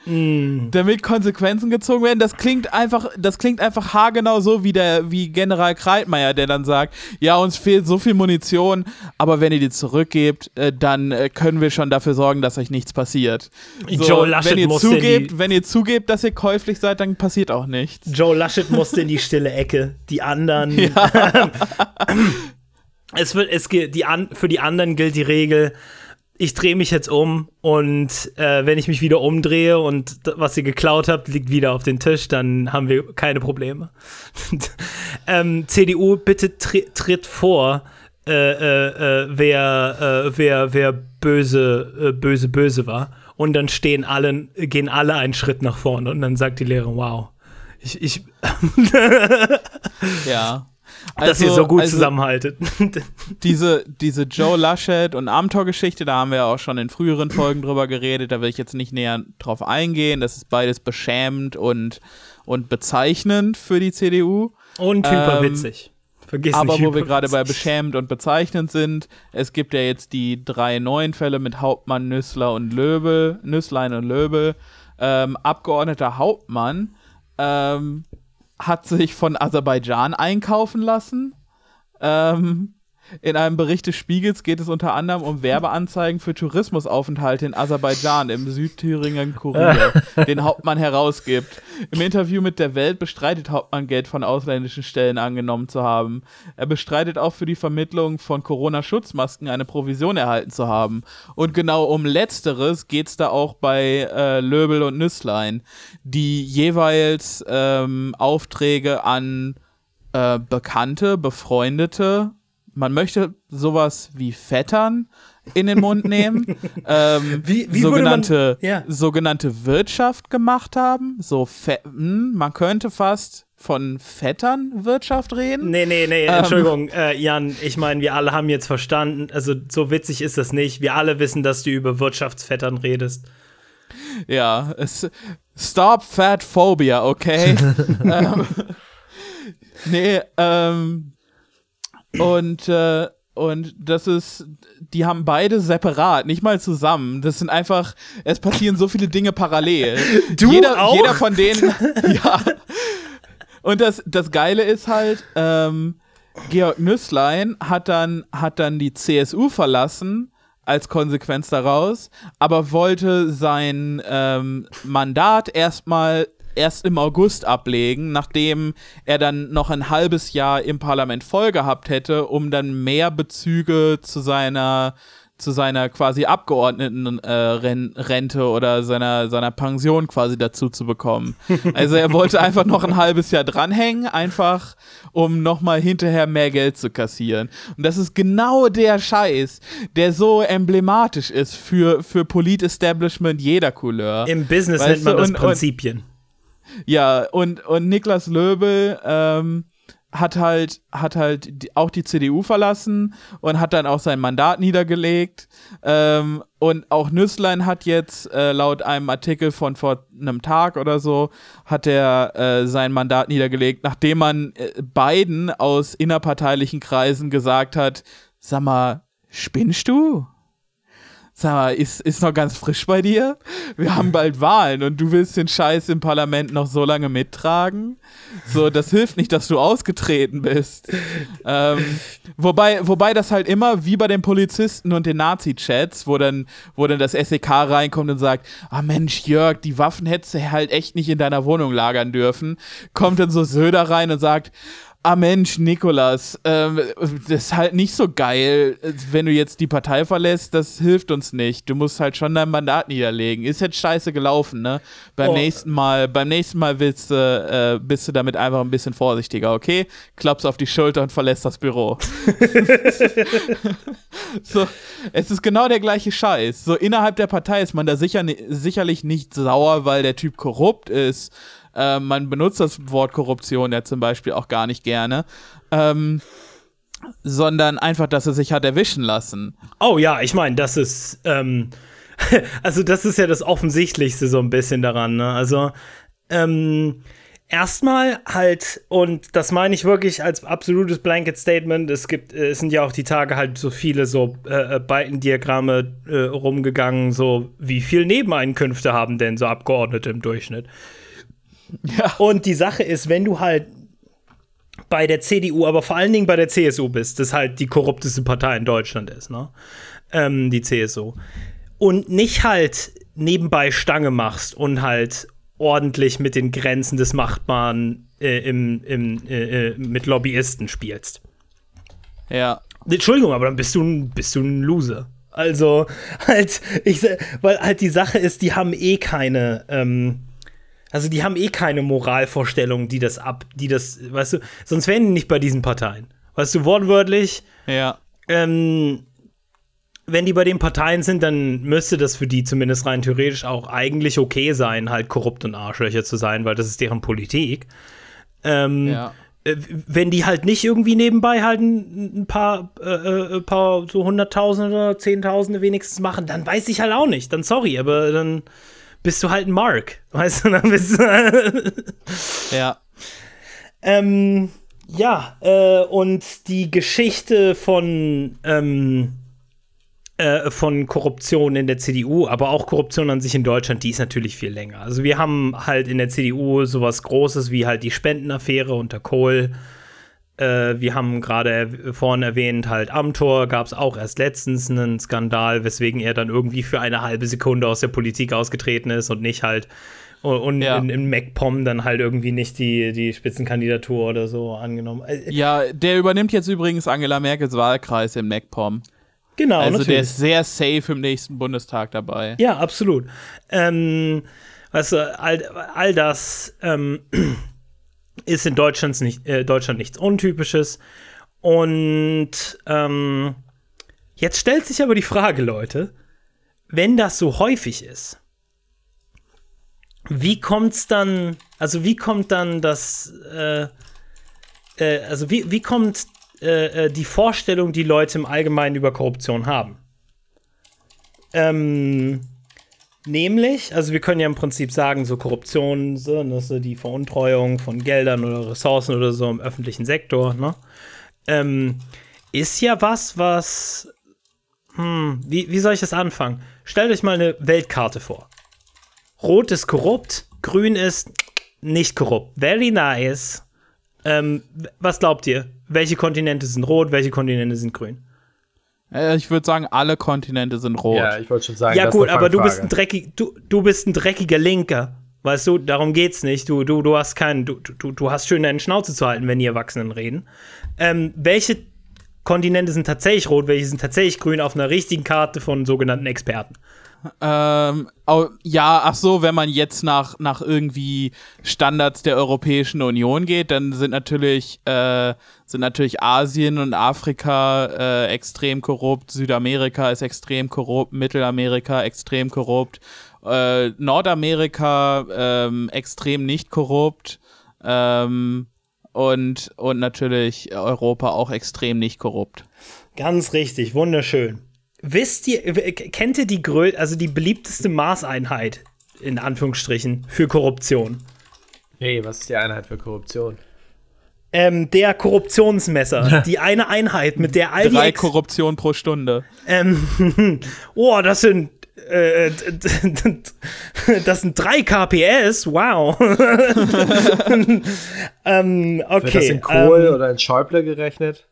Damit Konsequenzen gezogen werden, das klingt einfach, das klingt einfach haargenau so wie der, wie General Kreitmeier, der dann sagt, ja, uns fehlt so viel Munition, aber wenn ihr die zurückgebt, äh, dann äh, können wir schon dafür sorgen, dass euch nichts passiert. So, Joe Laschet wenn ihr die- zugebt, wenn ihr zugebt, dass ihr käuflich seid, dann passiert auch nichts. Joe Laschet musste in die stille Ecke. Die anderen. es wird, es gilt, die an, für die anderen gilt die Regel. Ich drehe mich jetzt um und äh, wenn ich mich wieder umdrehe und was ihr geklaut habt, liegt wieder auf den Tisch, dann haben wir keine Probleme. ähm, CDU, bitte tri tritt vor, äh, äh, äh, wer, äh, wer, wer böse, äh, böse, böse war. Und dann stehen alle, gehen alle einen Schritt nach vorne und dann sagt die Lehrerin, wow. Ich, ich, Ja. Dass ihr so gut also- zusammenhaltet. diese, diese Joe Laschet und Amtor-Geschichte, da haben wir auch schon in früheren Folgen drüber geredet, da will ich jetzt nicht näher drauf eingehen. Das ist beides beschämend und, und bezeichnend für die CDU. Und Ähm, witzig. Vergiss Aber nicht wo wir gerade bei hyperwitzig. beschämend und bezeichnend sind, es gibt ja jetzt die drei neuen Fälle mit Hauptmann, Nüssler und Löbel, Nüsslein und Löbel. Ähm, Abgeordneter Hauptmann ähm, hat sich von Aserbaidschan einkaufen lassen. Ähm, in einem Bericht des Spiegels geht es unter anderem um Werbeanzeigen für Tourismusaufenthalte in Aserbaidschan im Südthüringen Kurier, den Hauptmann herausgibt. Im Interview mit der Welt bestreitet Hauptmann Geld von ausländischen Stellen angenommen zu haben. Er bestreitet auch für die Vermittlung von Corona-Schutzmasken eine Provision erhalten zu haben. Und genau um Letzteres geht es da auch bei äh, Löbel und Nüsslein, die jeweils ähm, Aufträge an äh, Bekannte, Befreundete, man möchte sowas wie Vettern in den Mund nehmen, ähm, Wie- wie würde man- sogenannte, ja. sogenannte Wirtschaft gemacht haben. So, Fe hm, man könnte fast von Vetternwirtschaft reden. Nee, nee, nee, Ähm. Entschuldigung, äh, Jan, ich meine, wir alle haben jetzt verstanden, also so witzig ist das nicht. Wir alle wissen, dass du über Wirtschaftsvettern redest. Ja, es, stop fat phobia, okay? ähm, nee, ähm, und, äh, und das ist, die haben beide separat, nicht mal zusammen. Das sind einfach, es passieren so viele Dinge parallel. Du jeder, auch? jeder von denen, ja. Und das, das Geile ist halt, ähm, Georg Nüßlein hat dann, hat dann die CSU verlassen als Konsequenz daraus, aber wollte sein ähm, Mandat erstmal erst im August ablegen, nachdem er dann noch ein halbes Jahr im Parlament voll gehabt hätte, um dann mehr Bezüge zu seiner zu seiner quasi Abgeordnetenrente äh, oder seiner, seiner Pension quasi dazu zu bekommen. Also er wollte einfach noch ein halbes Jahr dranhängen, einfach um nochmal hinterher mehr Geld zu kassieren. Und das ist genau der Scheiß, der so emblematisch ist für, für Polit-Establishment jeder Couleur. Im Business Weißt nennt man das und- und- Prinzipien. Ja, und, und Niklas Löbel ähm, hat halt, hat halt die, auch die CDU verlassen und hat dann auch sein Mandat niedergelegt. Ähm, und auch Nüßlein hat jetzt äh, laut einem Artikel von vor einem Tag oder so, hat er äh, sein Mandat niedergelegt, nachdem man äh, beiden aus innerparteilichen Kreisen gesagt hat, sag mal, spinnst du? Sag mal, ist, ist noch ganz frisch bei dir? Wir haben bald Wahlen und du willst den Scheiß im Parlament noch so lange mittragen? So, das hilft nicht, dass du ausgetreten bist. Ähm, wobei, wobei das halt immer wie bei den Polizisten und den Nazi-Chats, wo dann, wo dann das SEK reinkommt und sagt, ah Mensch, Jörg, die Waffen hättest du halt echt nicht in deiner Wohnung lagern dürfen, kommt dann so Söder rein und sagt, Ah Mensch, Nikolas, ähm, das ist halt nicht so geil, wenn du jetzt die Partei verlässt, das hilft uns nicht. Du musst halt schon dein Mandat niederlegen. Ist jetzt scheiße gelaufen, ne? Beim Oh. nächsten Mal, beim nächsten Mal willst du, äh, bist du damit einfach ein bisschen vorsichtiger, okay? Klappst auf die Schulter und verlässt das Büro. so, es ist genau der gleiche Scheiß. So innerhalb der Partei ist man da sicher, sicherlich nicht sauer, weil der Typ korrupt ist. Ähm, man benutzt das Wort Korruption ja zum Beispiel auch gar nicht gerne. Ähm, sondern einfach, dass er sich hat erwischen lassen. Oh ja, ich meine, das ist, ähm, also das ist ja das Offensichtlichste so ein bisschen daran, ne? Also, ähm, erstmal halt, und das meine ich wirklich als absolutes Blanket Statement, es gibt, äh, es sind ja auch die Tage halt so viele so äh, äh, Balkendiagramme äh, rumgegangen, so wie viel Nebeneinkünfte haben denn so Abgeordnete im Durchschnitt? Ja. Und die Sache ist, wenn du halt bei der CDU, aber vor allen Dingen bei der CSU bist, das halt die korrupteste Partei in Deutschland ist, ne? Ähm, die CSU. Und nicht halt nebenbei Stange machst und halt ordentlich mit den Grenzen des Machbaren äh, im, im, äh, äh, mit Lobbyisten spielst. Ja. Entschuldigung, aber dann bist du ein, bist du ein Loser. Also, halt, ich, weil halt die Sache ist, die haben eh keine, ähm, also die haben eh keine Moralvorstellung, die das ab, die das, weißt du, sonst wären die nicht bei diesen Parteien. Weißt du, wortwörtlich, Ja. ähm, wenn die bei den Parteien sind, dann müsste das für die zumindest rein theoretisch auch eigentlich okay sein, halt korrupt und Arschlöcher zu sein, weil das ist deren Politik. Ähm, Ja. äh, wenn die halt nicht irgendwie nebenbei halt ein, paar, äh, äh, ein paar so Hunderttausende oder Zehntausende wenigstens machen, dann weiß ich halt auch nicht. Dann sorry, aber dann bist du halt ein Mark. Weißt du, dann bist du. Ja. ähm, ja, äh, und die Geschichte von, ähm, äh, von Korruption in der CDU, aber auch Korruption an sich in Deutschland, die ist natürlich viel länger. Also wir haben halt in der CDU sowas Großes wie halt die Spendenaffäre unter Kohl. Äh, wir haben gerade vorhin erwähnt, halt Amtor gab es auch erst letztens einen Skandal, weswegen er dann irgendwie für eine halbe Sekunde aus der Politik ausgetreten ist und nicht halt und, Ja. in, in MacPom dann halt irgendwie nicht die, die Spitzenkandidatur oder so angenommen. Äh, Ja, der übernimmt jetzt übrigens Angela Merkels Wahlkreis in MacPom. Genau, Also der natürlich. ist sehr safe im nächsten Bundestag dabei. Ja, absolut. Ähm, weißt du, all, all das ähm, ist in Deutschland, nicht, äh, Deutschland nichts Untypisches. Und ähm, jetzt stellt sich aber die Frage, Leute, wenn das so häufig ist, wie kommt's dann, also wie kommt dann das, äh, äh, also wie, wie kommt äh, äh, die Vorstellung, die Leute im Allgemeinen über Korruption haben? Ähm, nämlich, also wir können ja im Prinzip sagen, so Korruption, so, ne, so die Veruntreuung von Geldern oder Ressourcen oder so im öffentlichen Sektor, ne? Ähm, ist ja was, was. Hm, wie, wie soll ich das anfangen? Stellt euch mal eine Weltkarte vor. Rot ist korrupt, grün ist nicht korrupt. Very nice. Ähm, was glaubt ihr? Welche Kontinente sind rot, welche Kontinente sind grün? Äh, Ich würde sagen, alle Kontinente sind rot. Ja, ich wollte schon sagen. Ja, das ist gut, eine aber du bist ein dreckig, du, du bist ein dreckiger Linker. Weißt du, darum geht's nicht. Du, du, du hast keinen, du, du, du hast schön deine Schnauze zu halten, wenn die Erwachsenen reden. Ähm, welche Kontinente sind tatsächlich rot, welche sind tatsächlich grün auf einer richtigen Karte von sogenannten Experten? Ähm, ja, ach so, wenn man jetzt nach, nach irgendwie Standards der Europäischen Union geht, dann sind natürlich, äh, sind natürlich Asien und Afrika äh, extrem korrupt, Südamerika ist extrem korrupt, Mittelamerika extrem korrupt, äh, Nordamerika ähm, extrem nicht korrupt ähm, und, und natürlich Europa auch extrem nicht korrupt. Ganz richtig, wunderschön. Wisst ihr, kennt ihr die grö also die beliebteste Maßeinheit in Anführungsstrichen für Korruption? Nee, was ist die Einheit für Korruption? Ähm, der Korruptionsmesser, die eine Einheit, mit der all die Drei Korruption pro Stunde. Ähm, oh, das sind. Äh, das sind 3 KPS, wow. ähm, okay. Wird das in Kohl ähm, oder in Schäuble gerechnet?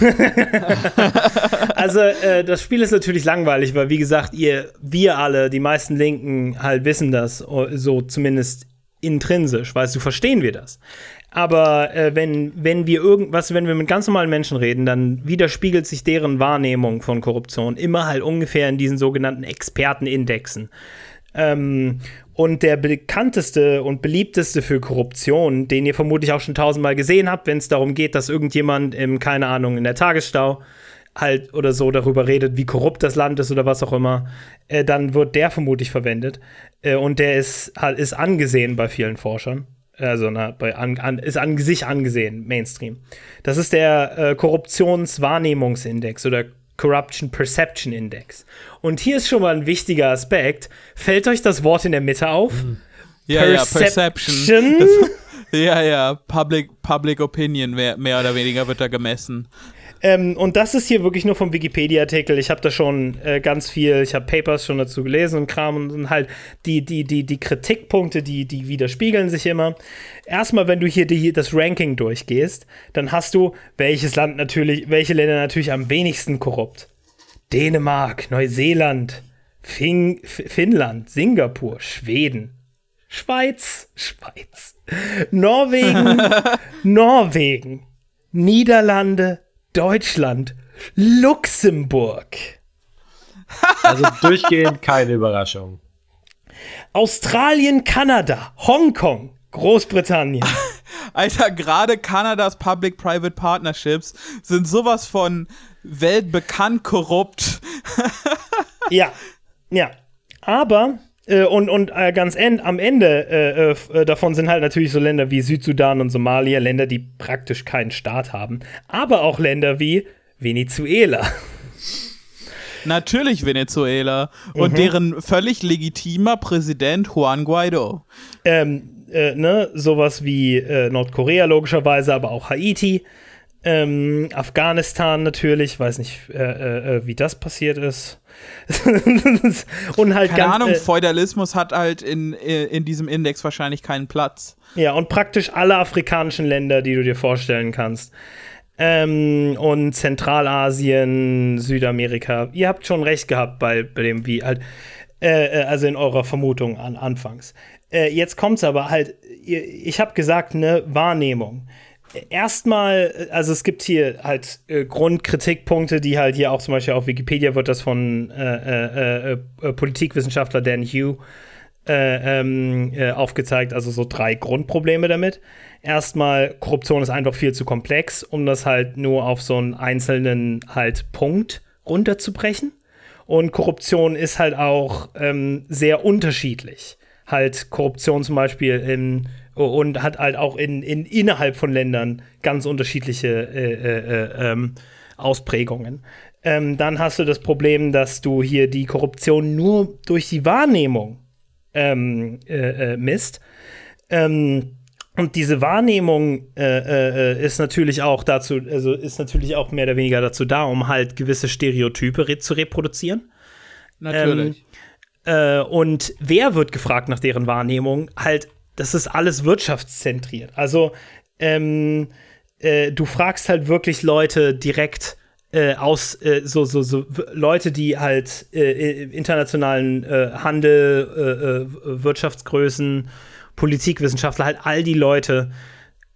also, äh, das Spiel ist natürlich langweilig, weil, wie gesagt, ihr, wir alle, die meisten Linken, halt wissen das, o- so zumindest intrinsisch, weißt du, verstehen wir das. Aber äh, wenn, wenn wir irgendwas, wenn wir mit ganz normalen Menschen reden, dann widerspiegelt sich deren Wahrnehmung von Korruption immer halt ungefähr in diesen sogenannten Expertenindexen. Ähm, und der bekannteste und beliebteste für Korruption, den ihr vermutlich auch schon tausendmal gesehen habt, wenn es darum geht, dass irgendjemand im, keine Ahnung, in der Tagesstau halt oder so darüber redet, wie korrupt das Land ist oder was auch immer, äh, dann wird der vermutlich verwendet. Äh, und der ist, halt, ist angesehen bei vielen Forschern. Also na, bei an, an, ist an sich angesehen, Mainstream. Das ist der äh, Korruptionswahrnehmungsindex oder Corruption Perception Index. Und hier ist schon mal ein wichtiger Aspekt. Fällt euch das Wort in der Mitte auf? Ja, ja, Perception. Perception. Das, ja, ja, Public, Public Opinion mehr, mehr oder weniger wird da gemessen. Ähm, und das ist hier wirklich nur vom Wikipedia-Artikel. Ich habe da schon äh, ganz viel, ich habe Papers schon dazu gelesen und Kram und, und halt die, die, die, die Kritikpunkte, die, die widerspiegeln sich immer. Erstmal, wenn du hier die, das Ranking durchgehst, dann hast du, welches Land natürlich, welche Länder natürlich am wenigsten korrupt. Dänemark, Neuseeland, Fin Finnland, Singapur, Schweden, Schweiz, Schweiz, Norwegen, Norwegen, Niederlande, Deutschland, Luxemburg, Also durchgehend keine Überraschung. Australien, Kanada, Hongkong, Großbritannien. Alter, gerade Kanadas Public-Private Partnerships sind sowas von weltbekannt korrupt. ja, ja. Aber, äh, und, und äh, ganz end, am Ende äh, äh, äh, davon sind halt natürlich so Länder wie Südsudan und Somalia, Länder, die praktisch keinen Staat haben. Aber auch Länder wie Venezuela. Natürlich Venezuela und deren völlig legitimer Präsident Juan Guaido. ähm, äh, ne, sowas wie Nordkorea logischerweise, aber auch Haiti, ähm, Afghanistan natürlich, weiß nicht, äh, äh, äh, wie das passiert ist. und halt Keine ganz, Ahnung, äh, Feudalismus hat halt in, äh, in diesem Index wahrscheinlich keinen Platz. ja, und praktisch alle afrikanischen Länder, die du dir vorstellen kannst. Ähm, und Zentralasien, Südamerika. Ihr habt schon recht gehabt bei, bei dem, wie halt, äh, also in eurer Vermutung an anfangs. Jetzt kommt's aber halt, ich habe gesagt, ne, Wahrnehmung. Erstmal, also es gibt hier halt äh, Grundkritikpunkte, die halt hier auch zum Beispiel auf Wikipedia wird das von äh, äh, äh, äh, Politikwissenschaftler Dan Hugh äh, ähm, äh, aufgezeigt, also so drei Grundprobleme damit. Erstmal, Korruption ist einfach viel zu komplex, um das halt nur auf so einen einzelnen halt Punkt runterzubrechen. Und Korruption ist halt auch ähm, sehr unterschiedlich. Halt Korruption zum Beispiel in, und hat halt auch in, in innerhalb von Ländern ganz unterschiedliche äh, äh, äh, ähm, Ausprägungen. Ähm, dann hast du das Problem, dass du hier die Korruption nur durch die Wahrnehmung ähm, äh, äh, misst. Ähm, und diese Wahrnehmung äh, äh, ist natürlich auch dazu, also ist natürlich auch mehr oder weniger dazu da, um halt gewisse Stereotype re zu reproduzieren. Natürlich. Ähm, äh, und wer wird gefragt nach deren Wahrnehmung? Halt, das ist alles wirtschaftszentriert. Also, ähm, äh, du fragst halt wirklich Leute direkt äh, aus, äh, so, so, so Leute, die halt internationalen Handel, Wirtschaftsgrößen, Politikwissenschaftler, halt all die Leute,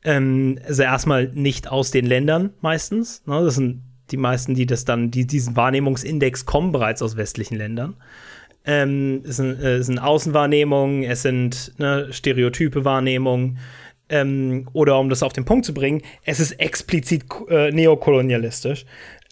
ähm, also erstmal nicht aus den Ländern meistens. Ne? Das sind die meisten, die das dann, die diesen Wahrnehmungsindex kommen bereits aus westlichen Ländern. Ähm, es, sind, äh, es sind Außenwahrnehmungen, es sind ne, stereotype Wahrnehmungen. Ähm, oder um das auf den Punkt zu bringen, es ist explizit äh, neokolonialistisch.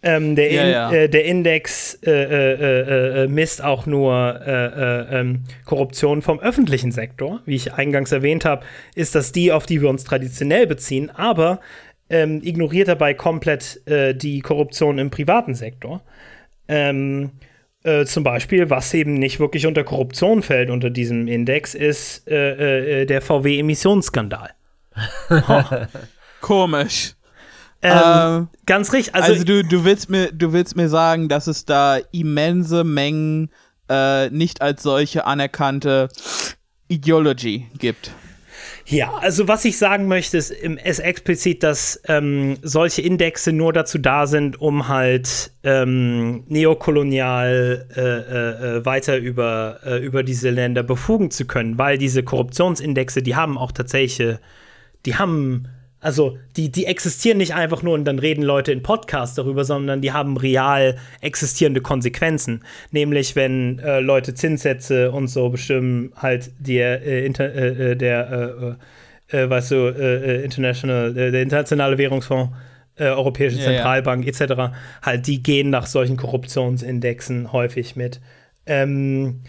Ähm, der, Ja, In, ja. Äh, der Index äh, äh, äh, misst auch nur äh, äh, ähm, Korruption vom öffentlichen Sektor. Wie ich eingangs erwähnt habe, ist das die, auf die wir uns traditionell beziehen, aber ähm, ignoriert dabei komplett die Korruption im privaten Sektor. Ähm, äh, zum Beispiel, was eben nicht wirklich unter Korruption fällt unter diesem Index, ist äh, äh, der VW-Emissionsskandal. Komisch. Ähm, Ähm, ganz richtig. Also, Also, du, du, willst mir, du willst mir sagen, dass es da immense Mengen äh, nicht als solche anerkannte Ideology gibt. Ja, also was ich sagen möchte, ist, ist explizit, dass ähm, solche Indexe nur dazu da sind, um halt ähm, neokolonial äh, äh, äh, weiter über, äh, über diese Länder befugen zu können, weil diese Korruptionsindexe, die haben auch tatsächlich, die haben, also die, die existieren nicht einfach nur und dann reden Leute in Podcasts darüber, sondern die haben real existierende Konsequenzen. Nämlich, wenn äh, Leute Zinssätze und so bestimmen, halt der, äh, inter, äh, äh, der äh, äh, weißt du, International, äh, der internationale Währungsfonds, äh, Europäische Ja, ja. Zentralbank etc., halt, die gehen nach solchen Korruptionsindexen häufig mit. Ähm,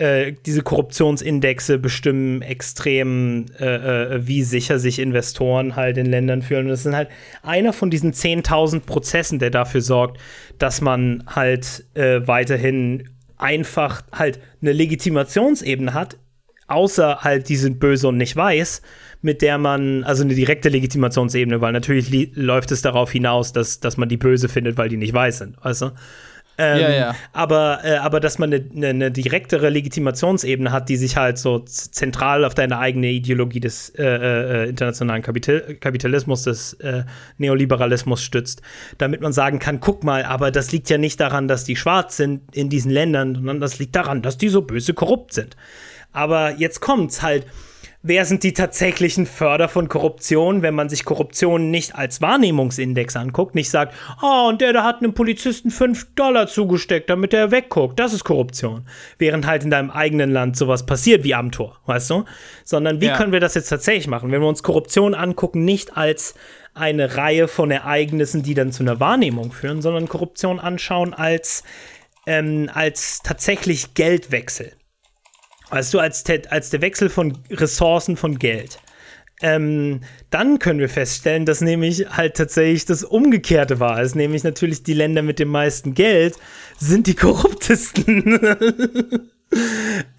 äh, diese Korruptionsindexe bestimmen extrem, äh, äh, wie sicher sich Investoren halt in Ländern fühlen. Und das sind halt einer von diesen 10.000 Prozessen, der dafür sorgt, dass man halt äh, weiterhin einfach halt eine Legitimationsebene hat, außer halt, die sind böse und nicht weiß, mit der man, also eine direkte Legitimationsebene, weil natürlich li- läuft es darauf hinaus, dass, dass man die böse findet, weil die nicht weiß sind, weißt du? Ähm, Ja, ja. Aber, äh, aber dass man eine, eine, eine direktere Legitimationsebene hat, die sich halt so zentral auf deine eigene Ideologie des äh, äh, internationalen Kapital Kapitalismus, des äh, Neoliberalismus stützt, damit man sagen kann, guck mal, aber das liegt ja nicht daran, dass die schwarz sind in diesen Ländern, sondern das liegt daran, dass die so böse korrupt sind. Aber jetzt kommt's halt. Wer sind die tatsächlichen Förder von Korruption, wenn man sich Korruption nicht als Wahrnehmungsindex anguckt, nicht sagt, oh, und der da hat einem Polizisten 5 Dollar zugesteckt, damit er wegguckt, das ist Korruption. Während halt in deinem eigenen Land sowas passiert wie am Tor, weißt du? Sondern wie Ja. können wir das jetzt tatsächlich machen? Wenn wir uns Korruption angucken, nicht als eine Reihe von Ereignissen, die dann zu einer Wahrnehmung führen, sondern Korruption anschauen als, ähm, als tatsächlich Geldwechsel. Weißt du, als, te- als der Wechsel von Ressourcen von Geld. Ähm, dann können wir feststellen, dass nämlich halt tatsächlich das Umgekehrte war. Es nämlich natürlich die Länder mit dem meisten Geld sind die korruptesten.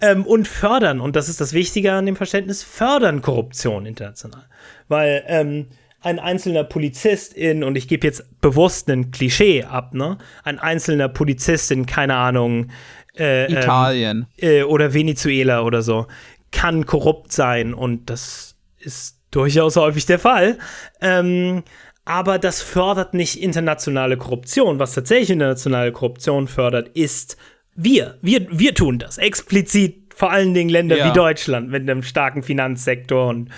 ähm, und fördern, und das ist das Wichtige an dem Verständnis, fördern Korruption international. Weil ähm, ein einzelner Polizist in, und ich gebe jetzt bewusst ein Klischee ab, ne? Ein einzelner Polizist in, keine Ahnung, äh, ähm, Italien. äh, oder Venezuela oder so, kann korrupt sein und das ist durchaus häufig der Fall. Ähm, aber das fördert nicht internationale Korruption. Was tatsächlich internationale Korruption fördert, ist wir. Wir, wir tun das. Explizit vor allen Dingen Länder Ja. wie Deutschland mit einem starken Finanzsektor und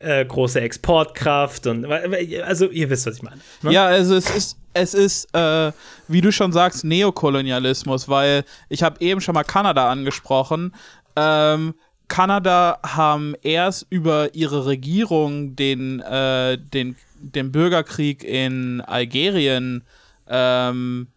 äh, große Exportkraft und also ihr wisst, was ich meine. Ne? Ja, also es ist, es ist, äh, wie du schon sagst, Neokolonialismus, weil ich habe eben schon mal Kanada angesprochen. Ähm, Kanada haben erst über ihre Regierung den, äh, den, den Bürgerkrieg in Algerien ähm,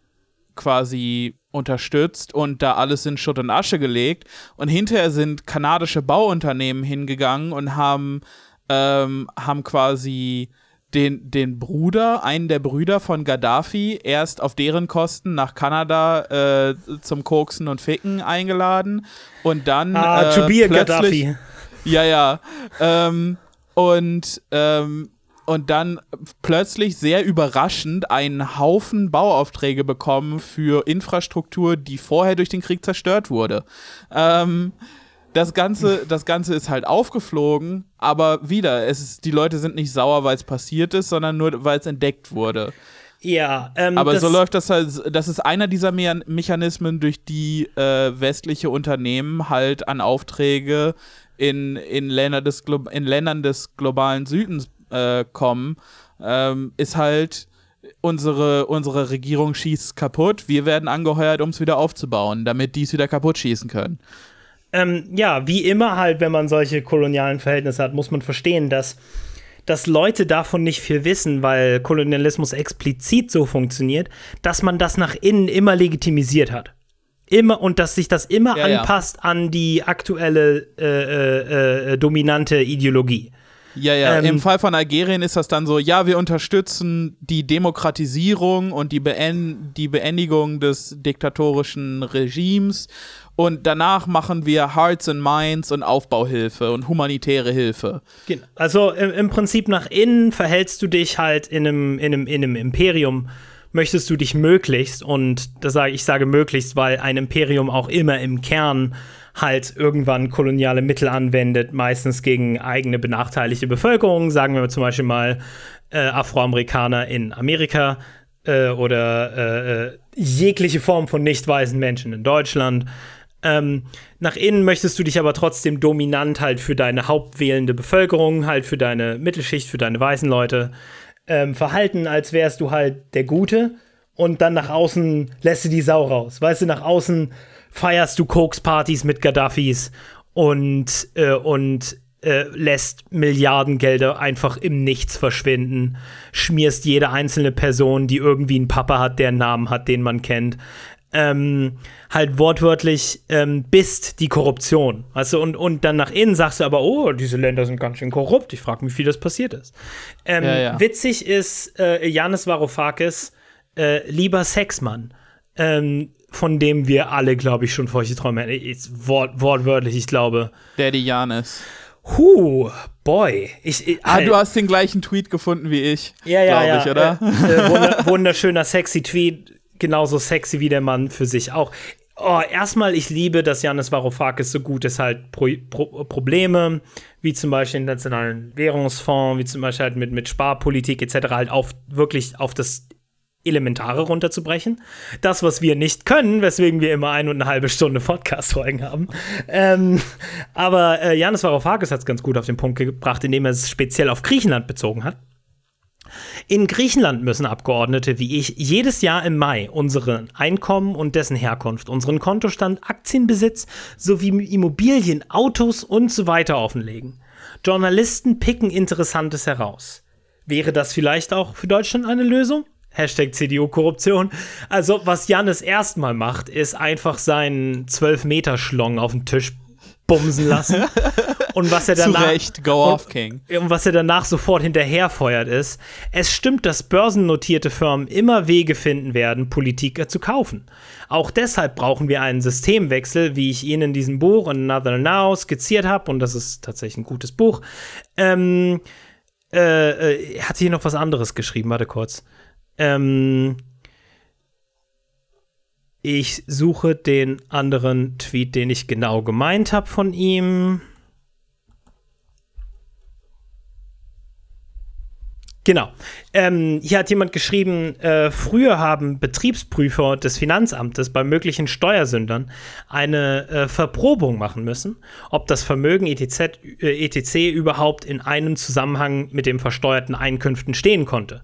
quasi unterstützt und da alles in Schutt und Asche gelegt. Und hinterher sind kanadische Bauunternehmen hingegangen und haben, ähm, haben quasi den, den Bruder, einen der Brüder von Gaddafi, erst auf deren Kosten nach Kanada äh, zum Koksen und Ficken eingeladen und dann Ah, äh, to be a plötzlich- Gaddafi. ja, ja. Ähm, und ähm, und dann plötzlich sehr überraschend einen Haufen Bauaufträge bekommen für Infrastruktur, die vorher durch den Krieg zerstört wurde. Ähm, das Ganze, das Ganze ist halt aufgeflogen, aber wieder, es ist, die Leute sind nicht sauer, weil es passiert ist, sondern nur, weil es entdeckt wurde. Ja, ähm, aber so läuft das halt, das ist einer dieser Me Mechanismen, durch die äh, westliche Unternehmen halt an Aufträge in, in, Länder des in Ländern des globalen Südens äh, kommen, ähm, ist halt unsere, unsere Regierung schießt kaputt, wir werden angeheuert, um es wieder aufzubauen, damit die es wieder kaputt schießen können. Ähm, ja, wie immer halt, wenn man solche kolonialen Verhältnisse hat, muss man verstehen, dass, dass Leute davon nicht viel wissen, weil Kolonialismus explizit so funktioniert, dass man das nach innen immer legitimisiert hat. Immer und dass sich das immer ja, anpasst ja. an die aktuelle äh, äh, äh, dominante Ideologie. Ja, ja. Ähm, Im Fall von Algerien ist das dann so, ja, wir unterstützen die Demokratisierung und die, Been die Beendigung des diktatorischen Regimes und danach machen wir Hearts and Minds und Aufbauhilfe und humanitäre Hilfe. Genau. Also im, im Prinzip nach innen verhältst du dich halt in einem, in einem, in einem Imperium möchtest du dich möglichst, und das sage ich sage möglichst, weil ein Imperium auch immer im Kern halt irgendwann koloniale Mittel anwendet, meistens gegen eigene benachteiligte Bevölkerung, sagen wir zum Beispiel mal äh, Afroamerikaner in Amerika äh, oder äh, äh jegliche Form von nicht weißen Menschen in Deutschland. Ähm, nach innen möchtest du dich aber trotzdem dominant halt für deine hauptwählende Bevölkerung, halt für deine Mittelschicht, für deine weißen Leute ähm, verhalten, als wärst du halt der Gute und dann nach außen lässt du die Sau raus. Weißt du, nach außen feierst du Koks-Partys mit Gaddafis und, äh, und äh, lässt Milliardengelder einfach im Nichts verschwinden, schmierst jede einzelne Person, die irgendwie einen Papa hat, der einen Namen hat, den man kennt. Ähm, halt wortwörtlich ähm, bist die Korruption. Weißt du, und, und dann nach innen sagst du aber, oh, diese Länder sind ganz schön korrupt. Ich frage mich, wie das passiert ist. Ähm, ja, ja. Witzig ist, äh, Janis Varoufakis, äh, lieber Sexmann. Ähm, von dem wir alle, glaube ich, schon feuchte Träume hätten. Wort, wortwörtlich, ich glaube. Daddy Janis. Huh, boy. Ich, ich, ah, du hast den gleichen Tweet gefunden wie ich. Ja, ja, ja. Ich, oder? Äh, äh, wunderschöner, sexy Tweet. Genauso sexy wie der Mann für sich auch. Oh, erstmal, ich liebe, dass Janis Varoufakis so gut ist, halt Pro Pro Probleme, wie zum Beispiel den Nationalen Währungsfonds, wie zum Beispiel halt mit, mit Sparpolitik etc. halt auf wirklich auf das Elementare runterzubrechen. Das, was wir nicht können, weswegen wir immer eine und eine halbe Stunde Podcast-Folgen haben. Ähm, aber äh, Janis Varoufakis hat es ganz gut auf den Punkt gebracht, indem er es speziell auf Griechenland bezogen hat. In Griechenland müssen Abgeordnete wie ich jedes Jahr im Mai unseren Einkommen und dessen Herkunft, unseren Kontostand, Aktienbesitz sowie Immobilien, Autos und so weiter offenlegen. Journalisten picken Interessantes heraus. Wäre das vielleicht auch für Deutschland eine Lösung? Hashtag CDU-Korruption. Also, was Jannis erstmal macht, ist einfach seinen 12-Meter-Schlong auf den Tisch bumsen lassen. Und was er danach. Off, King. Und was er danach sofort hinterherfeuert ist, es stimmt, dass börsennotierte Firmen immer Wege finden werden, Politiker zu kaufen. Auch deshalb brauchen wir einen Systemwechsel, wie ich Ihnen in diesem Buch Another Now skizziert habe, und das ist tatsächlich ein gutes Buch. Ähm, äh, äh, hat hier noch was anderes geschrieben, warte kurz. Ähm, ich suche den anderen Tweet, den ich genau gemeint habe von ihm. Genau. Ähm, hier hat jemand geschrieben, äh, früher haben Betriebsprüfer des Finanzamtes bei möglichen Steuersündern eine äh, Verprobung machen müssen, ob das Vermögen etc., äh, etc. überhaupt in einem Zusammenhang mit den versteuerten Einkünften stehen konnte.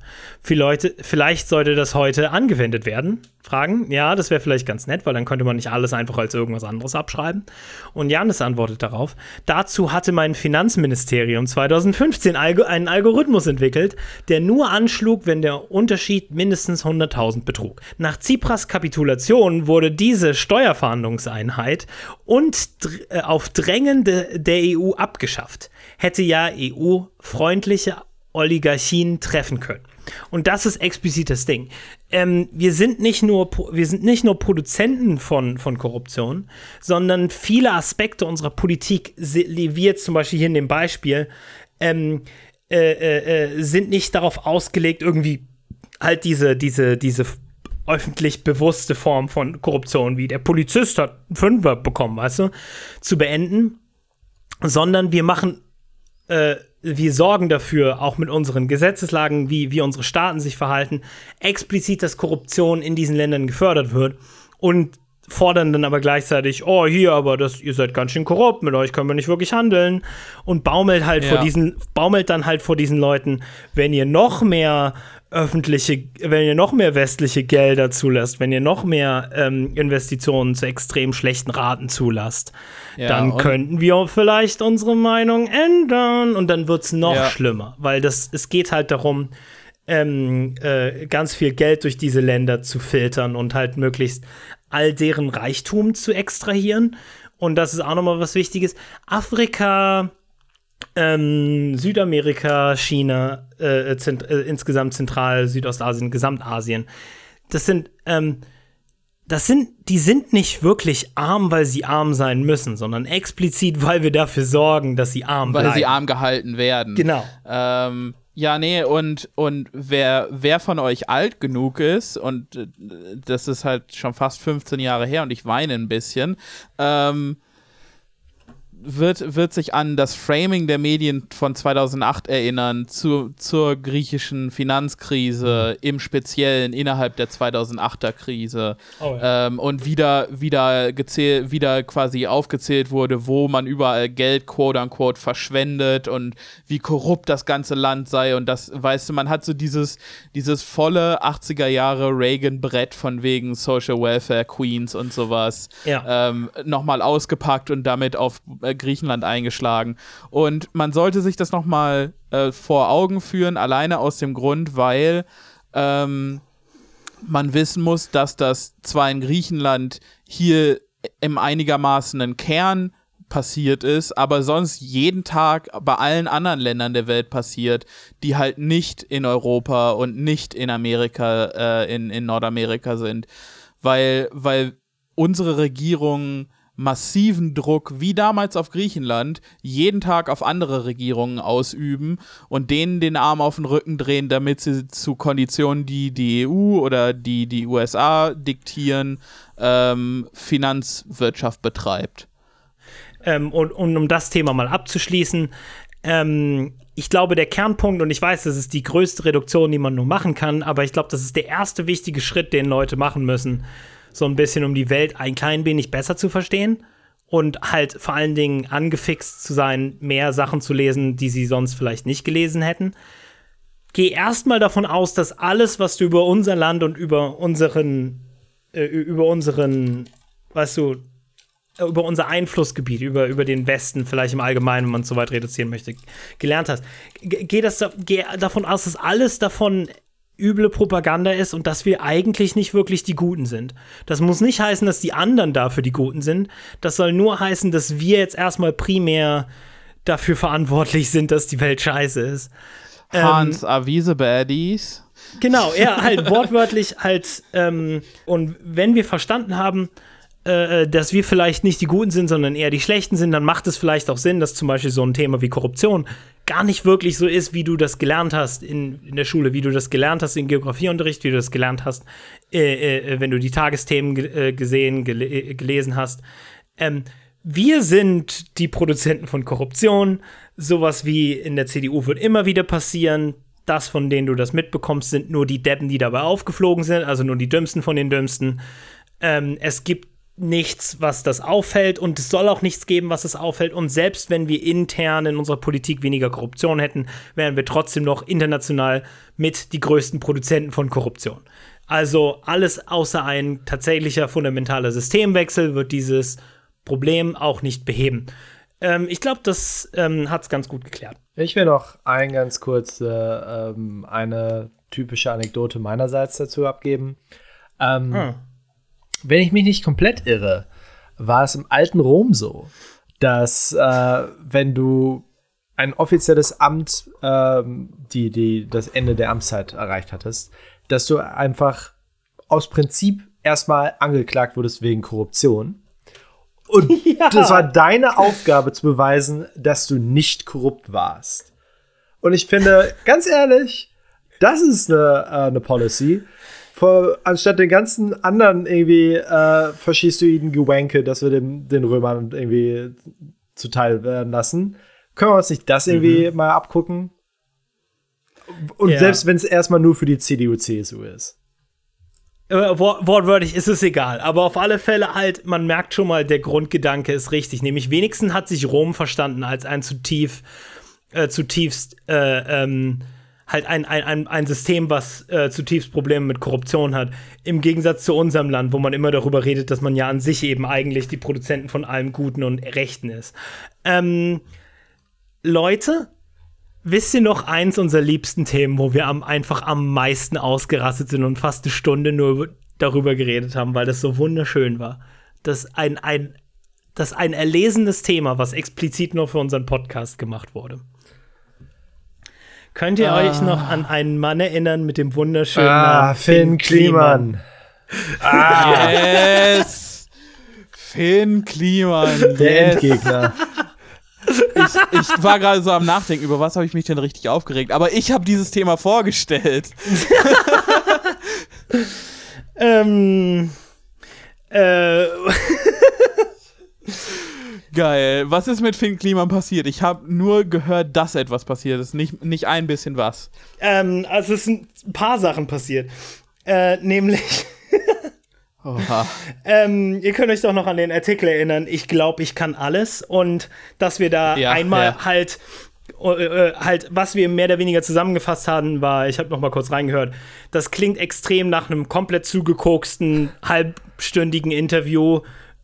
Leute, vielleicht sollte das heute angewendet werden. Fragen? Ja, das wäre vielleicht ganz nett, weil dann könnte man nicht alles einfach als irgendwas anderes abschreiben. Und Janis antwortet darauf. Dazu hatte mein Finanzministerium 2015 einen Algorithmus entwickelt, der nur anschlug, wenn der Unterschied mindestens 100.000 betrug. Nach Tsipras Kapitulation wurde diese Steuerverhandlungseinheit und äh, auf Drängen de der EU abgeschafft. Hätte ja EU-freundliche Oligarchien treffen können. Und das ist explizit das Ding. Ähm, wir, sind nicht nur, wir sind nicht nur Produzenten von, von Korruption, sondern viele Aspekte unserer Politik, wie jetzt zum Beispiel hier in dem Beispiel, ähm, äh, äh, äh, sind nicht darauf ausgelegt, irgendwie halt diese, diese, diese öffentlich bewusste Form von Korruption, wie der Polizist hat einen Fünfer bekommen, weißt du, zu beenden, sondern wir machen, äh, wir sorgen dafür, auch mit unseren Gesetzeslagen, wie, wie unsere Staaten sich verhalten, explizit, dass Korruption in diesen Ländern gefördert wird und fordern dann aber gleichzeitig, oh, hier, aber das, ihr seid ganz schön korrupt, mit euch können wir nicht wirklich handeln. Und baumelt halt Ja. vor diesen, baumelt dann halt vor diesen Leuten, wenn ihr noch mehr öffentliche, wenn ihr noch mehr westliche Gelder zulasst, wenn ihr noch mehr ähm, Investitionen zu extrem schlechten Raten zulasst, Ja, dann könnten wir vielleicht unsere Meinung ändern und dann wird es noch Ja. schlimmer, weil das, es geht halt darum, ähm, äh, ganz viel Geld durch diese Länder zu filtern und halt möglichst all deren Reichtum zu extrahieren. Und das ist auch nochmal was Wichtiges. Afrika, ähm, Südamerika, China, äh, zent äh, insgesamt Zentral, Südostasien, Gesamtasien. Das sind, ähm, das sind, die sind nicht wirklich arm, weil sie arm sein müssen, sondern explizit, weil wir dafür sorgen, dass sie arm weil bleiben. sie arm gehalten werden. Genau. Ähm, ja, nee, und, und wer, wer von euch alt genug ist, und äh, das ist halt schon fast 15 Jahre her und ich weine ein bisschen, ähm, wird, wird sich an das Framing der Medien von 2008 erinnern zu, zur griechischen Finanzkrise, im Speziellen innerhalb der 2008er Krise Oh ja. ähm, und wieder, wieder, gezählt, wieder quasi aufgezählt wurde, wo man überall Geld quote unquote verschwendet und wie korrupt das ganze Land sei und das, weißt du, man hat so dieses, dieses volle 80er Jahre Reagan-Brett von wegen Social Welfare Queens und sowas Ja. ähm, nochmal ausgepackt und damit auf äh, Griechenland eingeschlagen. Und man sollte sich das nochmal äh, vor Augen führen, alleine aus dem Grund, weil ähm, man wissen muss, dass das zwar in Griechenland hier im einigermaßen Kern passiert ist, aber sonst jeden Tag bei allen anderen Ländern der Welt passiert, die halt nicht in Europa und nicht in Amerika, äh, in, in Nordamerika sind. Weil, weil unsere Regierung massiven Druck, wie damals auf Griechenland, jeden Tag auf andere Regierungen ausüben und denen den Arm auf den Rücken drehen, damit sie zu Konditionen, die die EU oder die die USA diktieren, ähm, Finanzwirtschaft betreibt. Ähm, und, und um das Thema mal abzuschließen, ähm, ich glaube, der Kernpunkt, und ich weiß, das ist die größte Reduktion, die man nur machen kann, aber ich glaube, das ist der erste wichtige Schritt, den Leute machen müssen, so ein bisschen, um die Welt ein klein wenig besser zu verstehen und halt vor allen Dingen angefixt zu sein, mehr Sachen zu lesen, die sie sonst vielleicht nicht gelesen hätten. Geh erstmal davon aus, dass alles, was du über unser Land und über unseren, äh, über unseren, weißt du, äh, über unser Einflussgebiet, über, über den Westen, vielleicht im Allgemeinen, wenn man es so weit reduzieren möchte, gelernt hast. Ge- Geh, das, geh davon aus, dass alles davon üble Propaganda ist und dass wir eigentlich nicht wirklich die Guten sind. Das muss nicht heißen, dass die anderen dafür die Guten sind. Das soll nur heißen, dass wir jetzt erstmal primär dafür verantwortlich sind, dass die Welt scheiße ist. Hans Avise Baddies. Genau, ja, halt wortwörtlich halt. Ähm, und wenn wir verstanden haben, äh, dass wir vielleicht nicht die Guten sind, sondern eher die Schlechten sind, dann macht es vielleicht auch Sinn, dass zum Beispiel so ein Thema wie Korruption gar nicht wirklich so ist, wie du das gelernt hast in, in der Schule, wie du das gelernt hast in Geografieunterricht, wie du das gelernt hast, äh, äh, wenn du die Tagesthemen ge äh, gesehen, gele äh, gelesen hast. Ähm, wir sind die Produzenten von Korruption. Sowas wie in der CDU wird immer wieder passieren. Das, von denen du das mitbekommst, sind nur die Deppen, die dabei aufgeflogen sind, also nur die Dümmsten von den Dümmsten. Ähm, es gibt nichts, was das auffällt und es soll auch nichts geben, was es auffällt. Und selbst wenn wir intern in unserer Politik weniger Korruption hätten, wären wir trotzdem noch international mit die größten Produzenten von Korruption. Also alles außer ein tatsächlicher fundamentaler Systemwechsel wird dieses Problem auch nicht beheben. Ähm, ich glaube, das ähm, hat es ganz gut geklärt. Ich will noch ein ganz kurz äh, ähm, eine typische Anekdote meinerseits dazu abgeben. Ähm, Ah. Wenn ich mich nicht komplett irre, war es im alten Rom so, dass äh, wenn du ein offizielles Amt, ähm, die, die das Ende der Amtszeit erreicht hattest, dass du einfach aus Prinzip erstmal angeklagt wurdest wegen Korruption. Und das war deine Aufgabe zu beweisen, dass du nicht korrupt warst. Und ich finde, ganz ehrlich, das ist eine, äh, eine Policy. Vor, anstatt den ganzen anderen irgendwie äh, faschistoiden Gewanke, dass wir dem, den Römern irgendwie zuteil werden lassen, können wir uns nicht das irgendwie mal abgucken? Und Ja. selbst wenn es erstmal nur für die CDU, CSU ist. Äh, wor- wortwörtlich ist es egal, aber auf alle Fälle halt, man merkt schon mal, der Grundgedanke ist richtig. Nämlich wenigstens hat sich Rom verstanden als ein zutief, äh, zutiefst, äh, ähm, halt ein, ein, ein, System, was äh, zutiefst Probleme mit Korruption hat. Im Gegensatz zu unserem Land, wo man immer darüber redet, dass man ja an sich eben eigentlich die Produzenten von allem Guten und Rechten ist. Ähm, Leute, Wisst ihr noch eins unserer liebsten Themen, wo wir am, einfach am meisten ausgerastet sind und fast eine Stunde nur über- darüber geredet haben, weil das so wunderschön war? Das ein, ein, das ein erlesenes Thema, was explizit nur für unseren Podcast gemacht wurde. Könnt ihr euch noch an einen Mann erinnern mit dem wunderschönen Ah, Namen Finn Kliman. Yes! Finn Kliman, Der yes. Endgegner. Ich, ich war gerade so am Nachdenken, über was habe ich mich denn richtig aufgeregt. Aber ich habe dieses Thema vorgestellt. Ähm, äh, Geil. Was ist mit Finn Kliman passiert? Ich habe nur gehört, dass etwas passiert ist, nicht, nicht ein bisschen was. ähm, also es sind ein paar Sachen passiert. Äh, nämlich Oha. Ähm, ihr könnt euch doch noch an den Artikel erinnern, ich glaube, ich kann alles und dass wir da Ja, einmal ja. halt äh, äh, halt, was wir mehr oder weniger zusammengefasst haben, war, ich habe noch mal kurz reingehört, das klingt extrem nach einem komplett zugekoksten, halbstündigen Interview,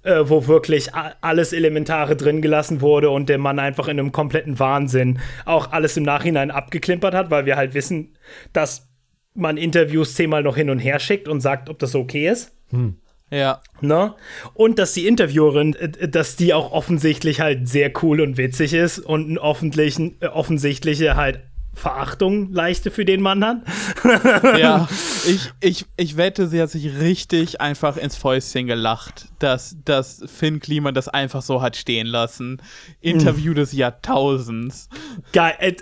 äh, wo wirklich alles Elementare drin gelassen wurde und der Mann einfach in einem kompletten Wahnsinn auch alles im Nachhinein abgeklimpert hat, weil wir halt wissen, dass man Interviews zehnmal noch hin und her schickt und sagt, ob das okay ist. Ja. Ne? Und dass die Interviewerin, äh, dass die auch offensichtlich halt sehr cool und witzig ist und eine äh, offensichtliche halt Verachtung leichte für den Mann hat. Ja. Ich, ich, ich wette, sie hat sich richtig einfach ins Fäustchen gelacht, dass, dass Finn Kliman das einfach so hat stehen lassen. Interview des Jahrtausends. Geil. äh,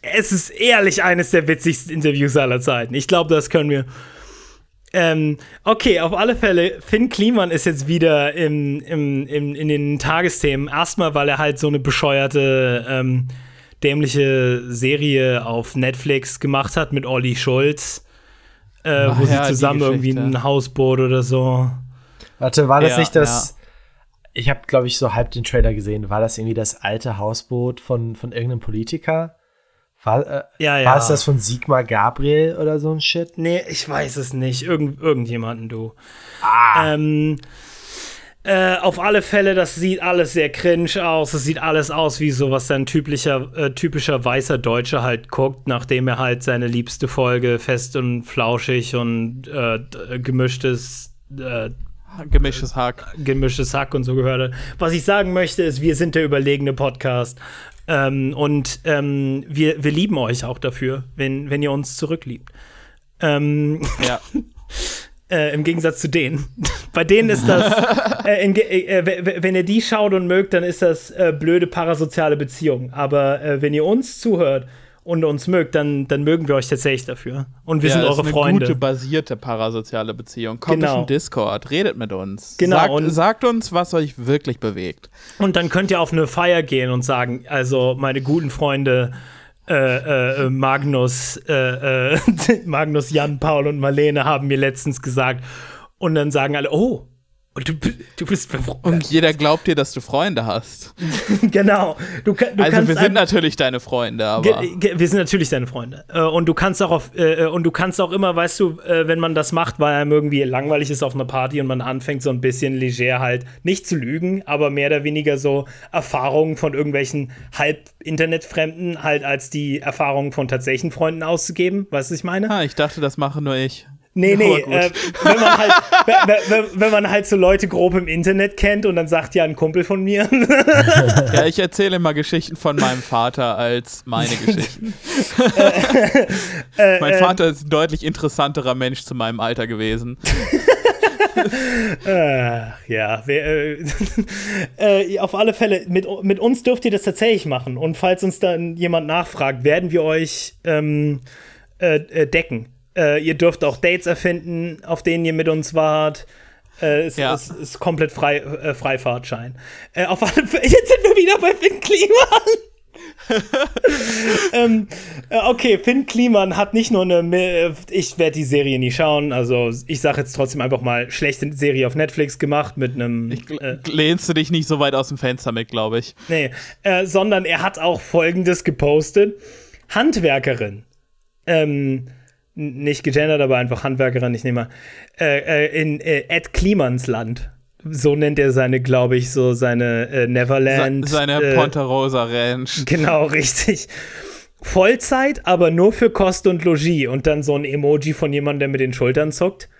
Es ist ehrlich eines der witzigsten Interviews aller Zeiten. Ich glaube, das können wir. Ähm, okay, auf alle Fälle, Finn Kliman ist jetzt wieder im, im, im, in den Tagesthemen. Erstmal, weil er halt so eine bescheuerte, ähm, dämliche Serie auf Netflix gemacht hat mit Olli Schulz, äh, Ach wo ja, sie zusammen irgendwie ein Hausboot oder so. Warte, war das Ja, nicht das. Ich habe, glaube ich, so halb den Trailer gesehen. War das irgendwie das alte Hausboot von, von irgendeinem Politiker? War, äh, Ja, ja. war es das von Sigmar Gabriel oder so ein Shit? Nee, ich weiß es nicht. Irgend, irgendjemanden, du. Ah. Ähm, äh, auf alle Fälle, das sieht alles sehr cringe aus. Es sieht alles aus wie so, was ein typischer, äh, typischer weißer Deutscher halt guckt, nachdem er halt seine liebste Folge fest und flauschig und äh, d- gemischtes äh, Gemischtes Hack. gemischtes Hack und so gehört. Was ich sagen möchte, ist, wir sind der überlegene Podcast. Ähm, und ähm, wir, wir lieben euch auch dafür, wenn, wenn ihr uns zurückliebt. Ähm, Ja. äh, Im Gegensatz zu denen. Bei denen ist das, äh, in, äh, w- wenn ihr die schaut und mögt, dann ist das äh, blöde parasoziale Beziehung. Aber äh, wenn ihr uns zuhört und uns mögt, dann, dann mögen wir euch tatsächlich dafür. Und wir ja, sind das eure ist eine Freunde. gute basierte parasoziale Beziehung. Kommt Genau. den Discord, redet mit uns. Genau, Sagt, und- sagt uns, was euch wirklich bewegt. Und dann könnt ihr auf eine Feier gehen und sagen, also meine guten Freunde äh, äh, Magnus, äh, äh, Magnus, Jan, Paul und Marlene haben mir letztens gesagt. Und dann sagen alle, oh, und du, du bist befreundet. Und jeder glaubt dir, dass du Freunde hast. Genau. Du, du also kannst wir sind natürlich deine Freunde, aber wir sind natürlich deine Freunde. Äh, und du kannst auch auf, äh, äh, und du kannst auch immer, weißt du, äh, wenn man das macht, weil einem irgendwie langweilig ist auf einer Party und man anfängt so ein bisschen leger halt, nicht zu lügen, aber mehr oder weniger so Erfahrungen von irgendwelchen halb Internetfremden halt als die Erfahrungen von tatsächlichen Freunden auszugeben. Weißt du, was ich meine? ah, ich dachte, das mache nur ich. Nee, nee, äh, wenn, man halt, wenn, wenn, man halt so Leute grob im Internet kennt und dann sagt ja ein Kumpel von mir, Ja, ich erzähle immer Geschichten von meinem Vater als meine Geschichten. Äh, mein Vater ist ein deutlich interessanterer Mensch zu meinem Alter gewesen. Ach, ja, wir, äh, äh, auf alle Fälle, mit, mit uns dürft ihr das tatsächlich machen. Und falls uns dann jemand nachfragt, werden wir euch ähm, äh, äh decken. Äh, ihr dürft auch Dates erfinden, auf denen ihr mit uns wart. Äh, es, Ja. es ist komplett frei, äh, Freifahrtschein. Äh, auf alle Fälle, jetzt sind wir wieder bei Finn Kliman. ähm, äh, okay, Finn Kliman hat nicht nur eine. Mi- Ich werde die Serie nie schauen. Also, ich sage jetzt trotzdem einfach mal: schlechte Serie auf Netflix gemacht mit einem. Äh, Lehnst du dich nicht so weit aus dem Fenster mit, glaube ich. nee, äh, sondern er hat auch folgendes gepostet: Handwerkerin. Ähm, nicht gegendert, aber einfach Handwerkerin, ich nehme mal. Äh, äh, in äh, Ed Klimans Land. So nennt er seine, glaube ich, so seine äh, Se Neverland. seine äh, Ponterosa Ranch. Genau, richtig. Vollzeit, aber nur für Kost und Logis. Und dann so ein Emoji von jemandem, der mit den Schultern zuckt.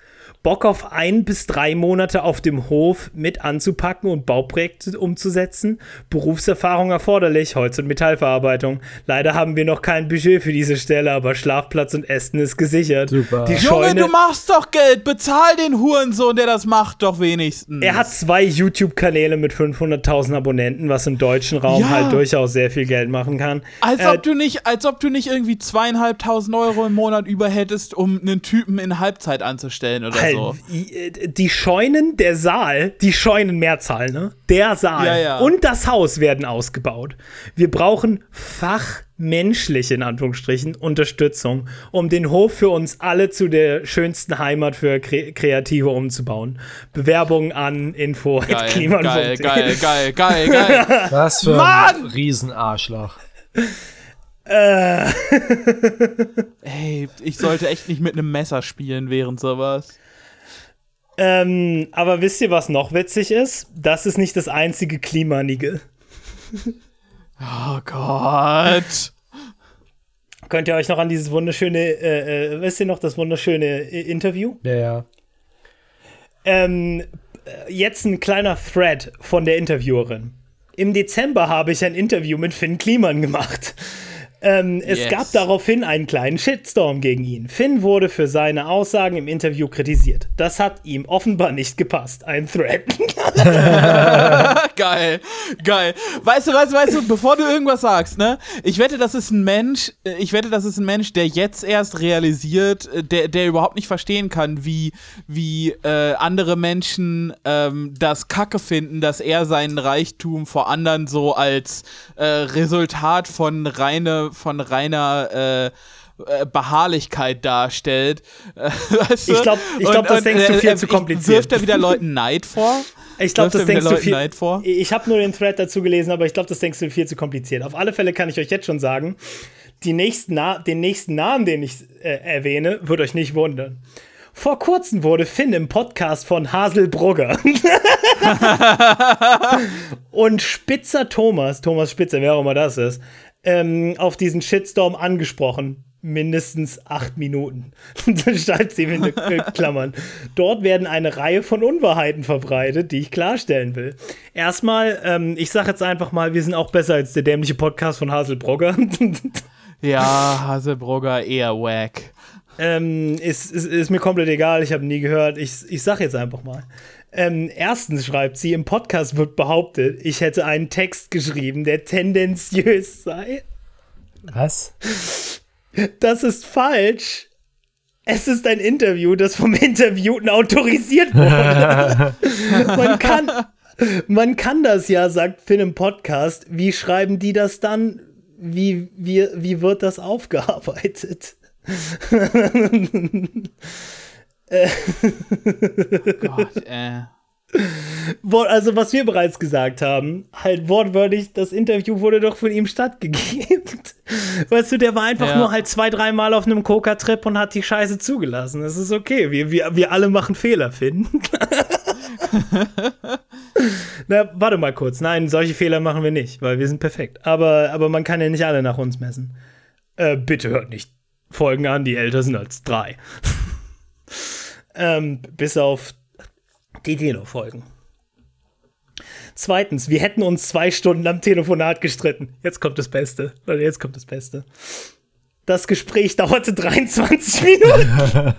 Bock auf ein bis drei Monate auf dem Hof mit anzupacken und Bauprojekte umzusetzen. Berufserfahrung erforderlich, Holz- und Metallverarbeitung. Leider haben wir noch kein Budget für diese Stelle, aber Schlafplatz und Essen ist gesichert. Super. Die Junge, Scheune, du machst doch Geld. Bezahl den Hurensohn, der das macht, doch wenigstens. er hat zwei YouTube-Kanäle mit 500.000 Abonnenten, was im deutschen Raum Ja. halt durchaus sehr viel Geld machen kann. Als Äh, ob du nicht, als ob du nicht irgendwie zweieinhalbtausend Euro im Monat über hättest, um einen Typen in Halbzeit anzustellen oder Halt, so. i- die Scheunen, der Saal, die Scheunenmehrzahl, ne? Der Saal Ja, ja. und das Haus werden ausgebaut. Wir brauchen fachmenschliche, in Anführungsstrichen, Unterstützung, um den Hof für uns alle zu der schönsten Heimat für Kre Kreative umzubauen. Bewerbungen an info Geil, kliman.de. geil, geil, geil, geil, geil. Was für Mann! ein Riesenarschloch. Ey, ich sollte echt nicht mit einem Messer spielen während sowas. Ähm, aber wisst ihr, was noch witzig ist? Das ist nicht das einzige Klimanige. Oh Gott. Könnt ihr euch noch an dieses wunderschöne, äh, äh, wisst ihr noch, das wunderschöne äh, Interview? Ja, ja. Ähm, äh, jetzt ein kleiner Thread von der Interviewerin. Im Dezember habe ich ein Interview mit Finn Kliman gemacht. Ähm, es Yes. gab daraufhin einen kleinen Shitstorm gegen ihn. Finn wurde für seine Aussagen im Interview kritisiert. Das hat ihm offenbar nicht gepasst. Ein Thread. geil, geil. Weißt du, weißt du, weißt du, bevor du irgendwas sagst, ne? Ich wette, das ist ein Mensch, äh, ich wette, das ist ein Mensch, der jetzt erst realisiert, äh, der, der überhaupt nicht verstehen kann, wie, wie äh, andere Menschen ähm, das Kacke finden, dass er seinen Reichtum vor anderen so als äh, Resultat von reine, von reiner äh, äh, Beharrlichkeit darstellt. Weißt du? Ich glaub- ich glaub, das denkst du äh, viel äh, zu kompliziert. Wirft er wieder Leuten Neid vor? Ich glaube, das er denkst du Leuten viel. Neid vor? Ich habe nur den Thread dazu gelesen, aber ich glaube, das denkst du viel zu kompliziert. Auf alle Fälle kann ich euch jetzt schon sagen, die nächsten Na den nächsten Namen, den ich äh, erwähne, wird euch nicht wundern. Vor kurzem wurde Finn im Podcast von Hasel Brugger und Spitzer Thomas, Thomas Spitzer, wer auch immer das ist, ähm, auf diesen Shitstorm angesprochen. Mindestens acht Minuten. Dann schreibt sie in Klammern. Dort werden eine Reihe von Unwahrheiten verbreitet, die ich klarstellen will. Erstmal, ähm, ich sage jetzt einfach mal, wir sind auch besser als der dämliche Podcast von Hasel Brugger. Ja, Haselbrugger eher wack. ähm, ist, ist, ist mir komplett egal, ich habe nie gehört. Ich, ich sag jetzt einfach mal. Ähm, erstens schreibt sie, im Podcast wird behauptet, ich hätte einen Text geschrieben, der tendenziös sei. Was? Das ist falsch. Es ist ein Interview, das vom Interviewten autorisiert wurde. man, kann, man kann das ja, sagt Finn im Podcast. Wie schreiben die das dann? Wie, wie, wie wird das aufgearbeitet? Gott, äh. Also, was wir bereits gesagt haben, halt wortwörtlich, das Interview wurde doch von ihm stattgegeben. Weißt du, der war einfach Ja. nur halt zwei, dreimal auf einem Coca-Trip und hat die Scheiße zugelassen. Das ist okay. Wir, wir, wir alle machen Fehler, Finn. Na, warte mal kurz. Nein, solche Fehler machen wir nicht, weil wir sind perfekt. Aber, aber man kann ja nicht alle nach uns messen. Äh, bitte hört nicht Folgen an, die älter sind als drei. Ähm, bis auf die Dino-Folgen. Zweitens, wir hätten uns zwei Stunden am Telefonat gestritten. Jetzt kommt das Beste. Leute, jetzt kommt das Beste. Das Gespräch dauerte 23 Minuten.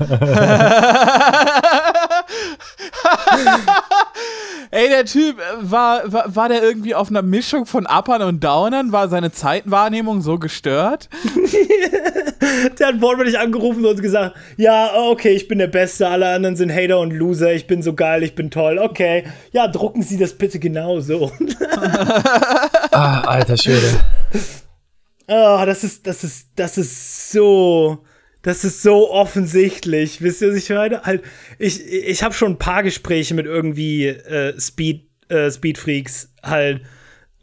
Ey, der Typ, äh, war, war, war der irgendwie auf einer Mischung von Uppern und Downern? War seine Zeitwahrnehmung so gestört? Der hat wortwörtlich angerufen und gesagt, ja, okay, ich bin der Beste, alle anderen sind Hater und Loser, ich bin so geil, ich bin toll, okay. Ja, drucken Sie das bitte genauso. Ah, alter Schwede. Ah, das ist, das ist, das ist so, das ist so offensichtlich. Wisst ihr, was ich meine? Halt, ich, ich habe schon ein paar Gespräche mit irgendwie äh, Speed, äh, Speedfreaks halt.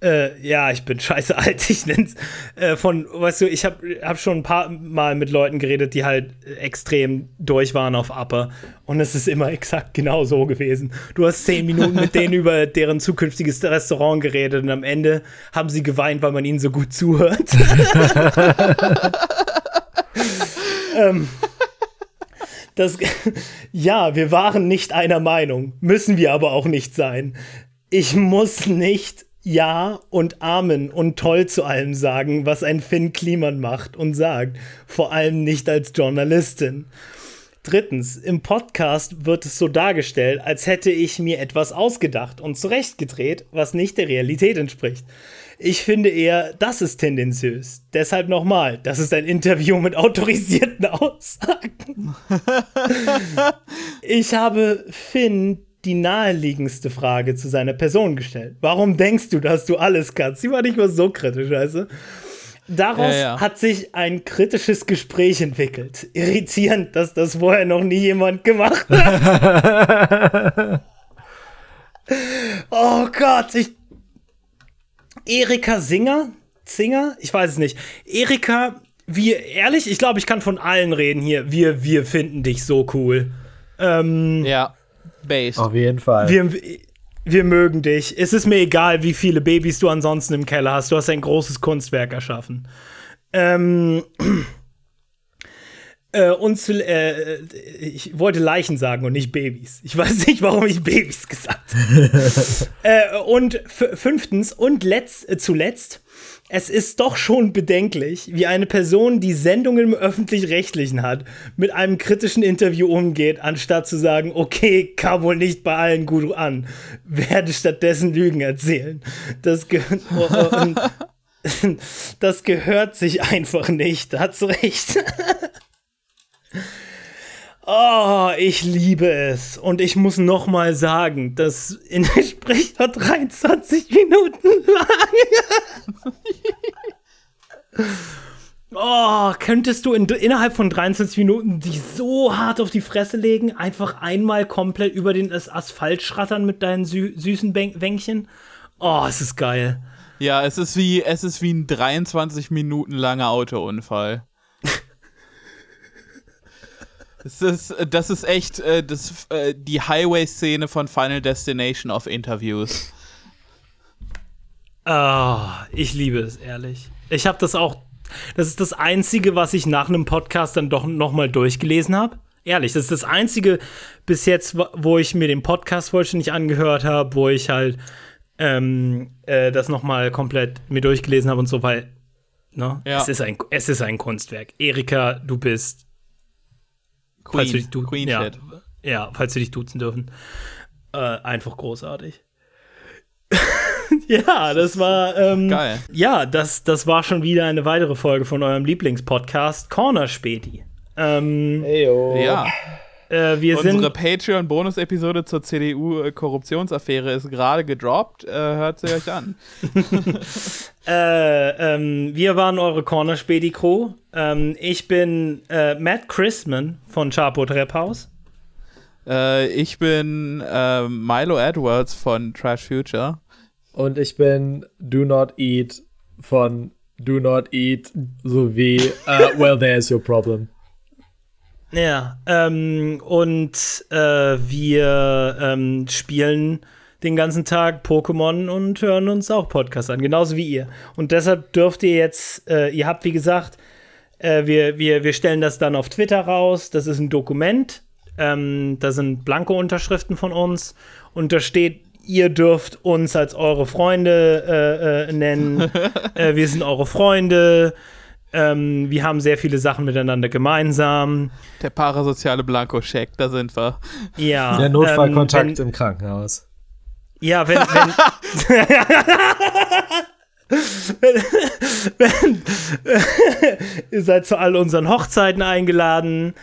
Äh, ja, ich bin scheiße alt, ich nenn's. Äh, von, weißt du, ich habe hab schon ein paar Mal mit Leuten geredet, die halt extrem durch waren auf Upper. Und es ist immer exakt genau so gewesen. Du hast zehn Minuten mit denen über deren zukünftiges Restaurant geredet und am Ende haben sie geweint, weil man ihnen so gut zuhört. ähm, das, ja, wir waren nicht einer Meinung, müssen wir aber auch nicht sein. Ich muss nicht Ja und Amen und toll zu allem sagen, was ein Finn Kliman macht und sagt, vor allem nicht als Journalistin. Drittens, im Podcast wird es so dargestellt, als hätte ich mir etwas ausgedacht und zurechtgedreht, was nicht der Realität entspricht. Ich finde eher, das ist tendenziös. Deshalb nochmal, das ist ein Interview mit autorisierten Aussagen. ich habe Finn die naheliegendste Frage zu seiner Person gestellt. Warum denkst du, dass du alles kannst? Sie war nicht mal so kritisch, also. Daraus Ja, ja. hat sich ein kritisches Gespräch entwickelt. Irritierend, dass das vorher noch nie jemand gemacht hat. oh Gott, ich. Erika Singer? Singer? Ich weiß es nicht. Erika, wir, ehrlich, ich glaube, ich kann von allen reden hier. Wir, wir finden dich so cool. Ähm, Ja. Based. Auf jeden Fall. wir, wir mögen dich. Es ist mir egal, wie viele Babys du ansonsten im Keller hast. Du hast ein großes Kunstwerk erschaffen. Ähm. Äh, und zu, äh, ich wollte Leichen sagen und nicht Babys. Ich weiß nicht, warum ich Babys gesagt habe. äh, und fünftens und letzt, äh, zuletzt, es ist doch schon bedenklich, wie eine Person, die Sendungen im Öffentlich-Rechtlichen hat, mit einem kritischen Interview umgeht, anstatt zu sagen, okay, kam wohl nicht bei allen gut an, werde stattdessen Lügen erzählen. Das, ge und, das gehört sich einfach nicht, da hat's recht. Oh, ich liebe es. Und ich muss noch mal sagen, das Gespräch war 23 Minuten lang. oh, könntest du in, innerhalb von 23 Minuten dich so hart auf die Fresse legen, einfach einmal komplett über den As- Asphalt schrattern mit deinen sü süßen Wänkchen? Oh, es ist geil. Ja, es ist wie, es ist wie ein 23 Minuten langer Autounfall. Das ist, das ist echt äh, das, äh, die Highway-Szene von Final Destination of Interviews. Ah, ich liebe es, ehrlich. Ich habe das auch. Das ist das Einzige, was ich nach einem Podcast dann doch noch mal durchgelesen habe. Ehrlich, das ist das Einzige bis jetzt, wo- ich mir den Podcast vollständig angehört habe, wo ich halt ähm, äh, das noch mal komplett mir durchgelesen habe und so, weil ne, Ja. es, ist ein, es ist ein Kunstwerk. Erika, du bist falls du dich Queen, du Queen ja, ja, falls wir dich duzen dürfen. Äh, einfach großartig. ja, das war ähm, Geil. Ja, das, das war schon wieder eine weitere Folge von eurem Lieblingspodcast Corner Späti. Ähm, Eyo. Ja, äh, wir unsere sind Patreon-Bonus-Episode zur CDU-Korruptionsaffäre ist gerade gedroppt. Äh, hört sie euch an. äh, ähm, wir waren eure Corner Späti Crew. Ähm, ich bin äh, Matt Chrisman von Chapo Trap House. Äh, ich bin äh, Milo Edwards von Trash Future. Und ich bin Do Not Eat von Do Not Eat sowie äh, Well, There's Your Problem. Ja, ähm, und äh, wir ähm, spielen den ganzen Tag Pokémon und hören uns auch Podcasts an, genauso wie ihr. Und deshalb dürft ihr jetzt, äh, ihr habt wie gesagt, äh, wir, wir, wir stellen das dann auf Twitter raus. Das ist ein Dokument. Ähm, da sind blanke Unterschriften von uns. Und da steht, ihr dürft uns als eure Freunde äh, äh, nennen. äh, wir sind eure Freunde. Ähm, wir haben sehr viele Sachen miteinander gemeinsam. Der parasoziale Blankoscheck, da sind wir. Ja. Der Notfallkontakt ähm, wenn, im Krankenhaus. Ja, wenn. wenn wenn, ihr seid zu all unseren Hochzeiten eingeladen.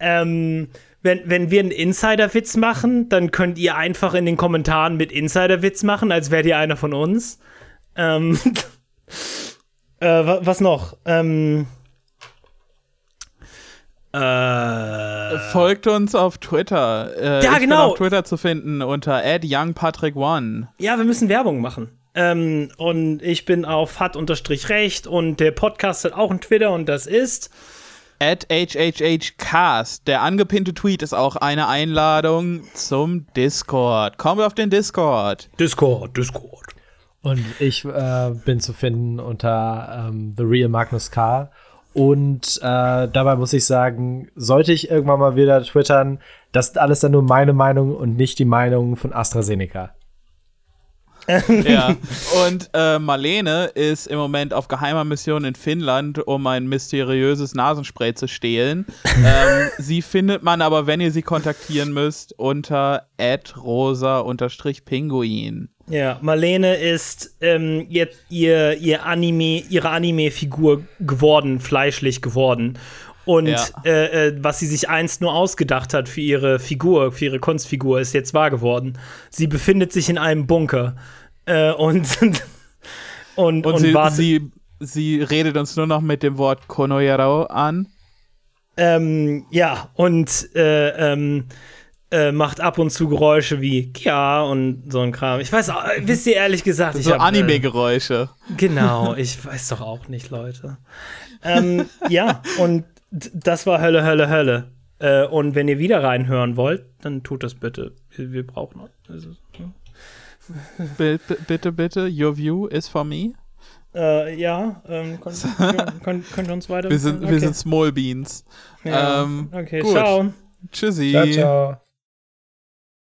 Ähm, wenn, wenn wir einen Insider-Witz machen, dann könnt ihr einfach in den Kommentaren mit Insider-Witz machen, als wärt ihr einer von uns. Ähm, äh, was noch? Ähm, äh, Folgt uns auf Twitter. Äh, Ja, ich genau. Bin auf Twitter zu finden unter @youngpatrick1. Ja, wir müssen Werbung machen. Ähm, und ich bin auf hat-recht und der Podcast hat auch einen Twitter und das ist. At HHHcast. Der angepinnte Tweet ist auch eine Einladung zum Discord. Kommt auf den Discord. Discord, Discord. Und ich äh, bin zu finden unter ähm, The Real Magnus K. Und äh, dabei muss ich sagen, sollte ich irgendwann mal wieder twittern, das ist alles dann nur meine Meinung und nicht die Meinung von AstraZeneca. Ja. Und äh, Marlene ist im Moment auf geheimer Mission in Finnland, um ein mysteriöses Nasenspray zu stehlen. ähm, sie findet man aber, wenn ihr sie kontaktieren müsst, unter rosa-pinguin. Ja, Marlene ist ähm, ihr, ihr, ihr Anime, ihre Anime-Figur geworden, fleischlich geworden. Und Ja. äh, äh, was sie sich einst nur ausgedacht hat für ihre Figur, für ihre Kunstfigur, ist jetzt wahr geworden. Sie befindet sich in einem Bunker äh, und, und, Und, und, sie, sie, sie redet uns nur noch mit dem Wort Konoyaro an. Ähm, ja, und äh, ähm, äh, macht ab und zu Geräusche wie Kia und so ein Kram. Ich weiß, auch, äh, wisst ihr ehrlich gesagt, ich So äh, Anime-Geräusche. Genau, ich weiß doch auch nicht, Leute. ähm, ja, und das war Hölle, Hölle, Hölle. Äh, und wenn ihr wieder reinhören wollt, dann tut das bitte. Wir, wir brauchen also, Bi- bi- Bitte, bitte, your view is for me. äh, Ja, ähm, könnt, könnt, könnt ihr uns weiter. Wir sind, okay. wir sind Small Beans. ja. ähm, okay, gut. ciao. Tschüssi. Ciao, ciao.